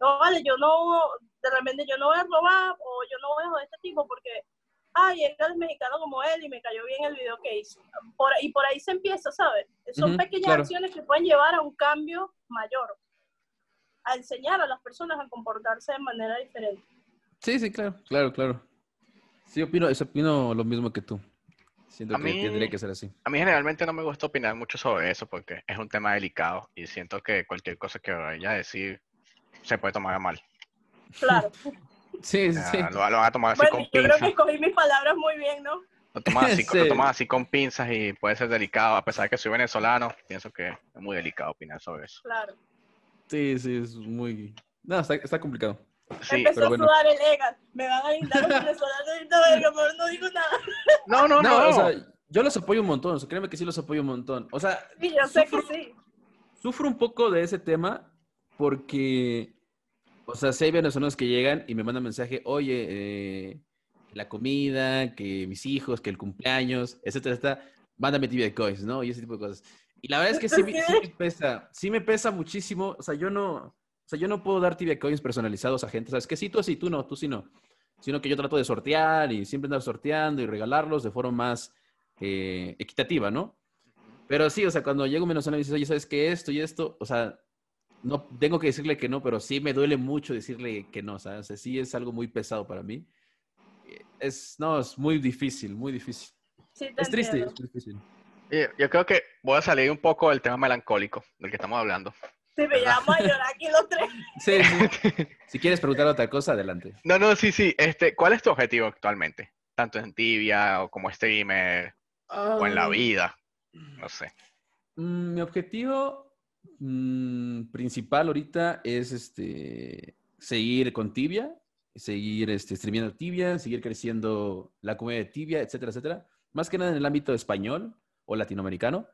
no, vale, yo no, de repente yo no voy a robar o yo no voy a joder a este tipo porque, ay, él es mexicano como él y me cayó bien el video que hizo. Por, y por ahí se empieza, ¿sabes? Son pequeñas acciones que pueden llevar a un cambio mayor, a enseñar a las personas a comportarse de manera diferente. Sí, sí, claro, claro, claro. Sí, opino, opino lo mismo que tú. Siento que tendría que ser así. A mí generalmente no me gusta opinar mucho sobre eso porque es un tema delicado y siento que cualquier cosa que vaya a decir se puede tomar a mal. Claro. sí, sí. Lo, van a tomar así con pinzas. Yo creo que escogí mis palabras muy bien, ¿no? Lo tomas, así, así con pinzas y puede ser delicado. A pesar de que soy venezolano, pienso que es muy delicado opinar sobre eso. Claro. Sí, sí, es muy... No, está, está complicado. Sí, Empezó a sudar el EGAT. Me van a lindar verga, pero no digo nada. No, no, no. O sea, yo los apoyo un montón. O sea, créeme que sí los apoyo un montón. O sea, sí, yo sé que sí. Sufro un poco de ese tema porque, o sea, si hay venezolanos que llegan y me mandan mensaje, oye, eh, la comida, que mis hijos, que el cumpleaños, etcétera, etcétera, mándame tibia coins, ¿no? Y ese tipo de cosas. Y la verdad es que sí, sí, me pesa, sí me pesa muchísimo. O sea, yo no, o sea, yo no puedo dar tibia coins personalizados a gente. ¿Sabes? Que sí, tú así, tú no, tú sí no. Sino que yo trato de sortear y siempre andar sorteando y regalarlos de forma más eh, equitativa, ¿no? Pero sí, o sea, cuando llego venezolano y dices, oye, ¿sabes qué? Esto y esto, o sea, no tengo que decirle que no, pero sí me duele mucho decirle que no, ¿sabes? O sí es algo muy pesado para mí. Es, no, es muy difícil, muy difícil. es triste, es difícil. Yo creo que voy a salir un poco del tema melancólico del que estamos hablando. Sí, me llamo a llorar aquí los tres. Sí, sí. si quieres preguntar otra cosa, adelante. No, no, sí, sí. Este, ¿Cuál es tu objetivo actualmente? Tanto en Tibia o como streamer o en la vida. No sé. Mm, mi objetivo mm, principal ahorita es este, seguir con Tibia, seguir este, streamiendo Tibia, seguir creciendo la comunidad de Tibia, etcétera, etcétera. Más que nada en el ámbito español o latinoamericano.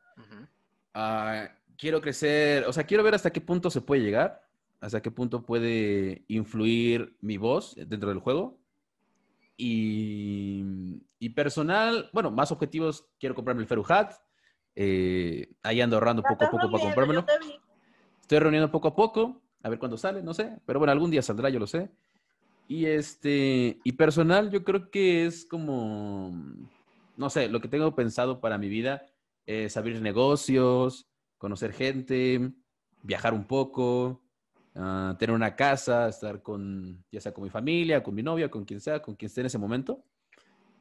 Ah, quiero crecer, o sea, quiero ver hasta qué punto se puede llegar, hasta qué punto puede influir mi voz dentro del juego. Y, y personal, bueno, más objetivos, quiero comprarme el Feruhat. Eh, ahí ando ahorrando poco a poco para comprármelo. Estoy reuniendo poco a poco, a ver cuándo sale, no sé. Pero bueno, algún día saldrá, yo lo sé. Y este, y personal, yo creo que es como, no sé, lo que tengo pensado para mi vida es abrir negocios, conocer gente, viajar un poco, ah, tener una casa, estar con, ya sea con mi familia, con mi novia, con quien sea, con quien esté en ese momento.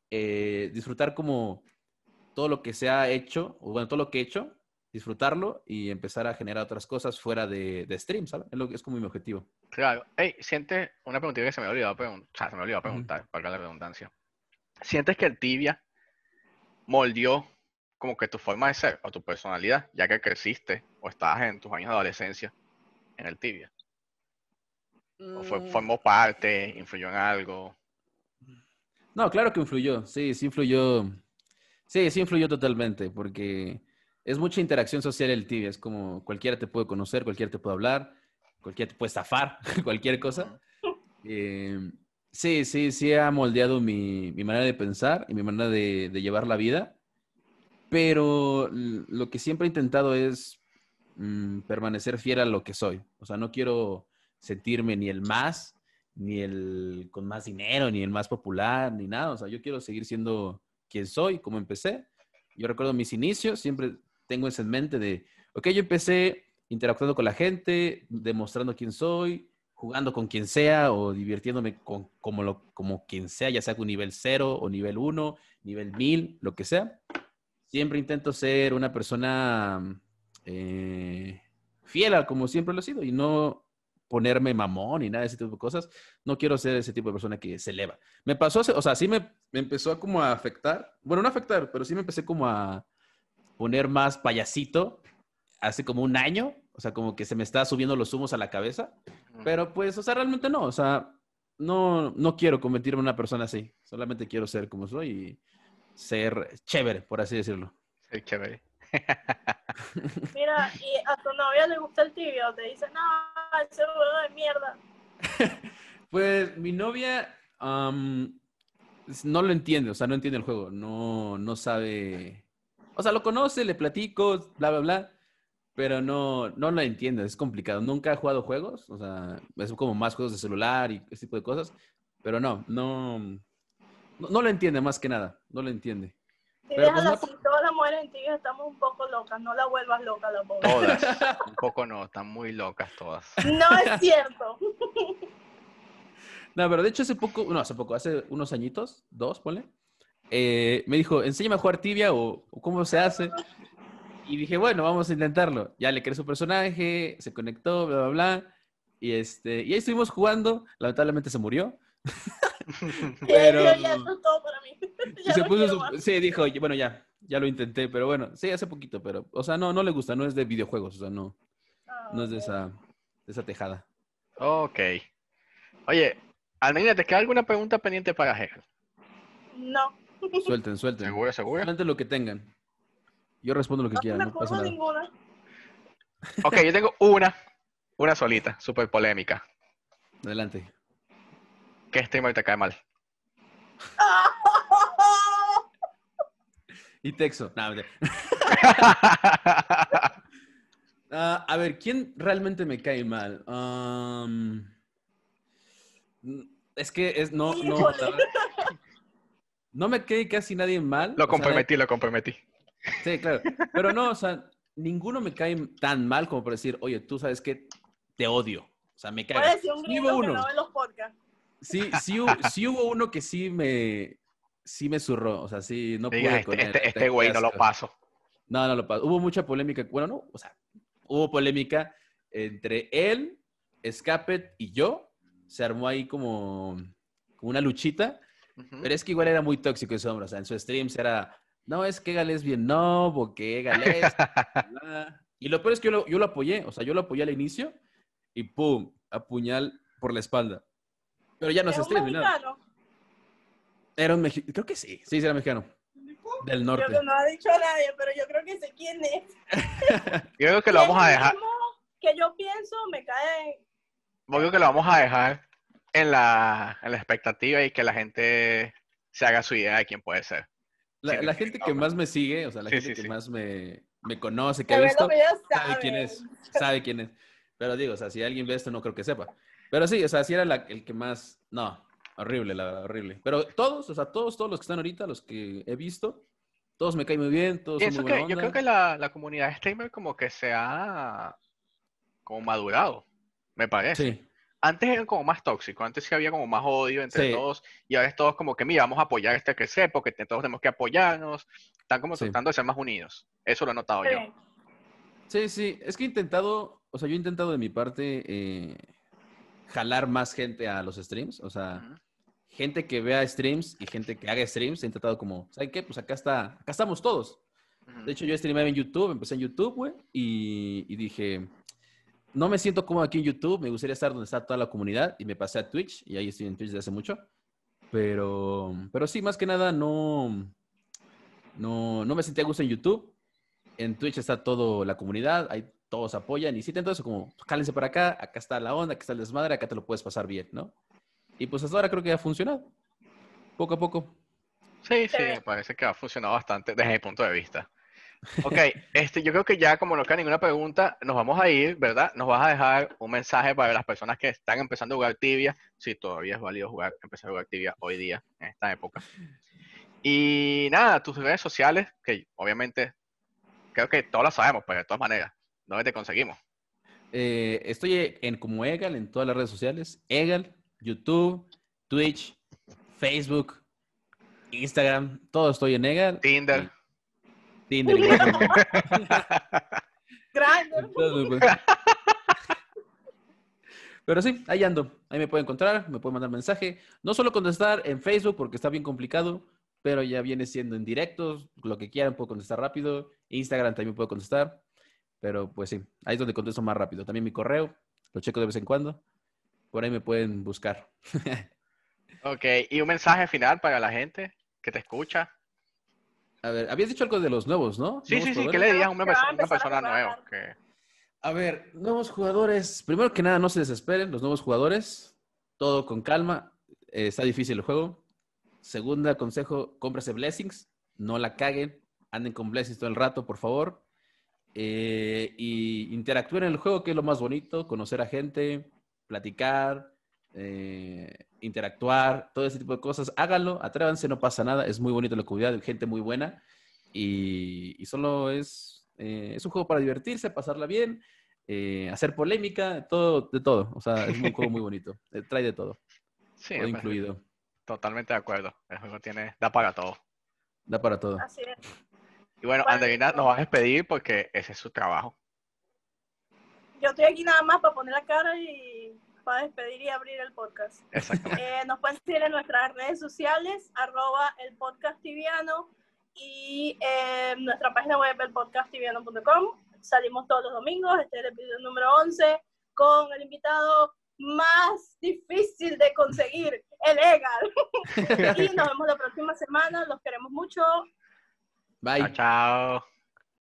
Eh, disfrutar como todo lo que se ha hecho, o bueno, todo lo que he hecho, disfrutarlo y empezar a generar otras cosas fuera de, de stream, ¿sabes? Es, lo, es como mi objetivo. Claro. Hey, siente una pregunta que se me ha olvidado, o sea, se me olvidado preguntar, para la redundancia. ¿Sientes que el tibia moldeó como que tu forma de ser o tu personalidad, ya que creciste o estabas en tus años de adolescencia en el tibia? ¿O fue, mm. formó parte, influyó en algo? No, claro que influyó, sí, sí influyó. Sí, sí influyó totalmente, porque es mucha interacción social el tibia, es como cualquiera te puede conocer, cualquiera te puede hablar, cualquiera te puede estafar, cualquier cosa. Eh, sí, sí, sí ha moldeado mi, manera de pensar y mi manera de, llevar la vida, pero lo que siempre he intentado es mm, permanecer fiel a lo que soy. O sea, no quiero sentirme ni el más, ni el con más dinero, ni el más popular, ni nada. O sea, yo quiero seguir siendo quien soy, como empecé. Yo recuerdo mis inicios, siempre tengo eso en mente de, ok, yo empecé interactuando con la gente, demostrando quién soy, jugando con quien sea o divirtiéndome con, como, lo, como quien sea, ya sea con nivel 0 o nivel 1, nivel 1000, lo que sea. Siempre intento ser una persona eh, fiel a como siempre lo he sido y no, ponerme mamón y nada de ese tipo de cosas. No quiero ser ese tipo de persona que se eleva. Me pasó, o sea, sí me, me empezó a como a afectar. Bueno, no afectar, pero sí me empecé como a poner más payasito hace como un año. O sea, como que se me está subiendo los humos a la cabeza. Pero pues, o sea, realmente no. O sea, no, no quiero convertirme en una persona así. Solamente quiero ser como soy y ser chévere, por así decirlo. Ser chévere. Mira, y a tu novia le gusta el tibio, te dice, no, ese juego de mierda. pues mi novia no lo entiende, o sea, no entiende el juego, no, no sabe, o sea, lo conoce, le platico, bla, bla, bla, pero no, no lo entiende, es complicado. Nunca ha jugado juegos, o sea, es como más juegos de celular y ese tipo de cosas, pero no, no, no, no lo entiende más que nada, no lo entiende. Si pero pues, así, todas las mujeres en ti estamos un poco locas, no la vuelvas loca la pobre. Todas, un poco no, están muy locas todas. No es cierto. No, pero de hecho hace poco, no, hace poco, hace unos añitos, dos, ponle, eh, me dijo, enséñame a jugar tibia o, cómo se hace. Y dije, bueno, vamos a intentarlo. Ya le creé su personaje, se conectó, bla, bla, bla. Y, este, y ahí estuvimos jugando. Lamentablemente se murió. pero... ya, eso es todo para mí. sí, dijo, bueno, ya, ya lo intenté, pero bueno, sí, hace poquito, pero, o sea, no, no le gusta, no es de videojuegos, o sea, no, ah, no es de esa, de esa tejada. Ok. Oye, Almeida, ¿te queda alguna pregunta pendiente para Hegel? No. Suelten, suelten. ¿Seguro, seguro? Solamente lo que tengan. Yo respondo lo que quieran, no pasa nada. Ninguna. Ok, yo tengo una, una solita, súper polémica. Adelante. ¿Qué streamer te cae mal? y Texo. Ah, a ver, ¿quién realmente me cae mal? es que es, no, no, no me cae casi nadie mal. Lo comprometí, lo comprometí. Sí, claro. Pero no, o sea, ninguno me cae tan mal como por decir, oye, tú sabes que te odio. O sea, me cae. Sí, hubo uno. Sí, sí, sí, hubo uno que sí me, sí me zurró, o sea, sí, no pude este, con Este, este güey no lo paso. No, no lo paso. Hubo mucha polémica, bueno, no, o sea, hubo polémica entre él, Escapet y yo. Se armó ahí como, una luchita, pero es que igual era muy tóxico ese hombre, o sea, en su streams era, no, es que Egal es bien no, porque Egal es... y lo peor es que yo lo, yo lo apoyé, o sea, yo lo apoyé al inicio y ¡pum! Apuñal por la espalda. Pero ya no se stream, nada. Era un mexicano. Creo que sí. Sí, era mexicano. Del norte. Creo que no ha dicho a nadie, pero yo creo que sé quién es. yo creo que lo vamos a dejar. Que yo pienso, me cae. Yo creo que lo vamos a dejar en la, en la expectativa y que la gente se haga su idea de quién puede ser. La, gente que más me sigue, o sea, la gente que más me, me, conoce, que ha visto, sabe quién es. Sabe quién es. Pero digo, o sea, si alguien ve esto, no creo que sepa. Pero sí, o sea, sí era el que más. No, Horrible, la verdad, horrible. Pero todos, o sea, todos, todos los que están ahorita, los que he visto, todos me caen muy bien, todos son muy Yo creo que la, la comunidad streamer como que se ha como madurado, me parece. Sí. Antes eran como más tóxicos, antes sí había como más odio entre todos, y ahora es todos como que, mira, vamos a apoyar este que sé, porque todos tenemos que apoyarnos, están como tratando de ser más unidos. Eso lo he notado yo. Sí, sí, es que he intentado, o sea, yo he intentado de mi parte eh, jalar más gente a los streams, o sea, gente que vea streams y gente que haga streams, he intentado como, ¿saben qué? Pues acá está, acá estamos todos. De hecho, yo streamé en YouTube, empecé en YouTube, güey, y, dije, no me siento cómodo aquí en YouTube, me gustaría estar donde está toda la comunidad, y me pasé a Twitch, y ahí estoy en Twitch desde hace mucho. Pero, pero sí, más que nada, no, no, no me sentía a gusto en YouTube. En Twitch está toda la comunidad, ahí todos apoyan, y sí, entonces como, cálense para acá, acá está la onda, acá está el desmadre, acá te lo puedes pasar bien, ¿no? Y pues hasta ahora creo que ha funcionado. Poco a poco. Sí, sí, me parece que ha funcionado bastante desde mi punto de vista. Ok, este, yo creo que ya como no queda ninguna pregunta, nos vamos a ir, ¿verdad? Nos vas a dejar un mensaje para las personas que están empezando a jugar tibia, si todavía es válido jugar, empezar a jugar tibia hoy día, en esta época. Y nada, tus redes sociales, que obviamente creo que todas las sabemos, pero de todas maneras, ¿dónde te conseguimos? Eh, estoy en como Egal en todas las redes sociales. Egal YouTube, Twitch, Facebook, Instagram, todo estoy en Egal. Tinder. Tinder. Pero sí, ahí ando. Ahí me pueden encontrar, me pueden mandar mensaje. No solo contestar en Facebook porque está bien complicado, pero ya viene siendo en directos, lo que quieran puedo contestar rápido. Instagram también puedo contestar. Pero pues sí, ahí es donde contesto más rápido. También mi correo, lo checo de vez en cuando. Por ahí me pueden buscar. ok, y un mensaje final para la gente que te escucha. A ver, habías dicho algo de los nuevos, ¿no? Sí, sí, sí, ¿qué le dirías a una, persona, nueva? A ver, nuevos jugadores. Primero que nada, no se desesperen, los nuevos jugadores. Todo con calma. Eh, está difícil el juego. Segunda consejo, cómprase Blessings. No la caguen. Anden con Blessings todo el rato, por favor. Eh, y interactúen en el juego, que es lo más bonito. Conocer a gente, platicar, eh, interactuar, todo ese tipo de cosas. Háganlo, atrévanse, no pasa nada. Es muy bonito la comunidad, gente muy buena. Y, solo es, eh, es un juego para divertirse, pasarla bien, eh, hacer polémica, todo, de todo. O sea, es un juego muy bonito. trae de todo. Sí, todo incluido. Totalmente de acuerdo. El juego tiene, da para todo. Da para todo. Así es. Y bueno, Andreina nos va a despedir porque ese es su trabajo. Yo estoy aquí nada más para poner la cara y para despedir y abrir el podcast. Eh, nos pueden seguir en nuestras redes sociales, arroba el podcast tibiano y eh, nuestra página web, elpodcasttibiano.com. Salimos todos los domingos, este es el episodio número 11, con el invitado más difícil de conseguir, el Egal. y nos vemos la próxima semana, los queremos mucho. Bye. chao.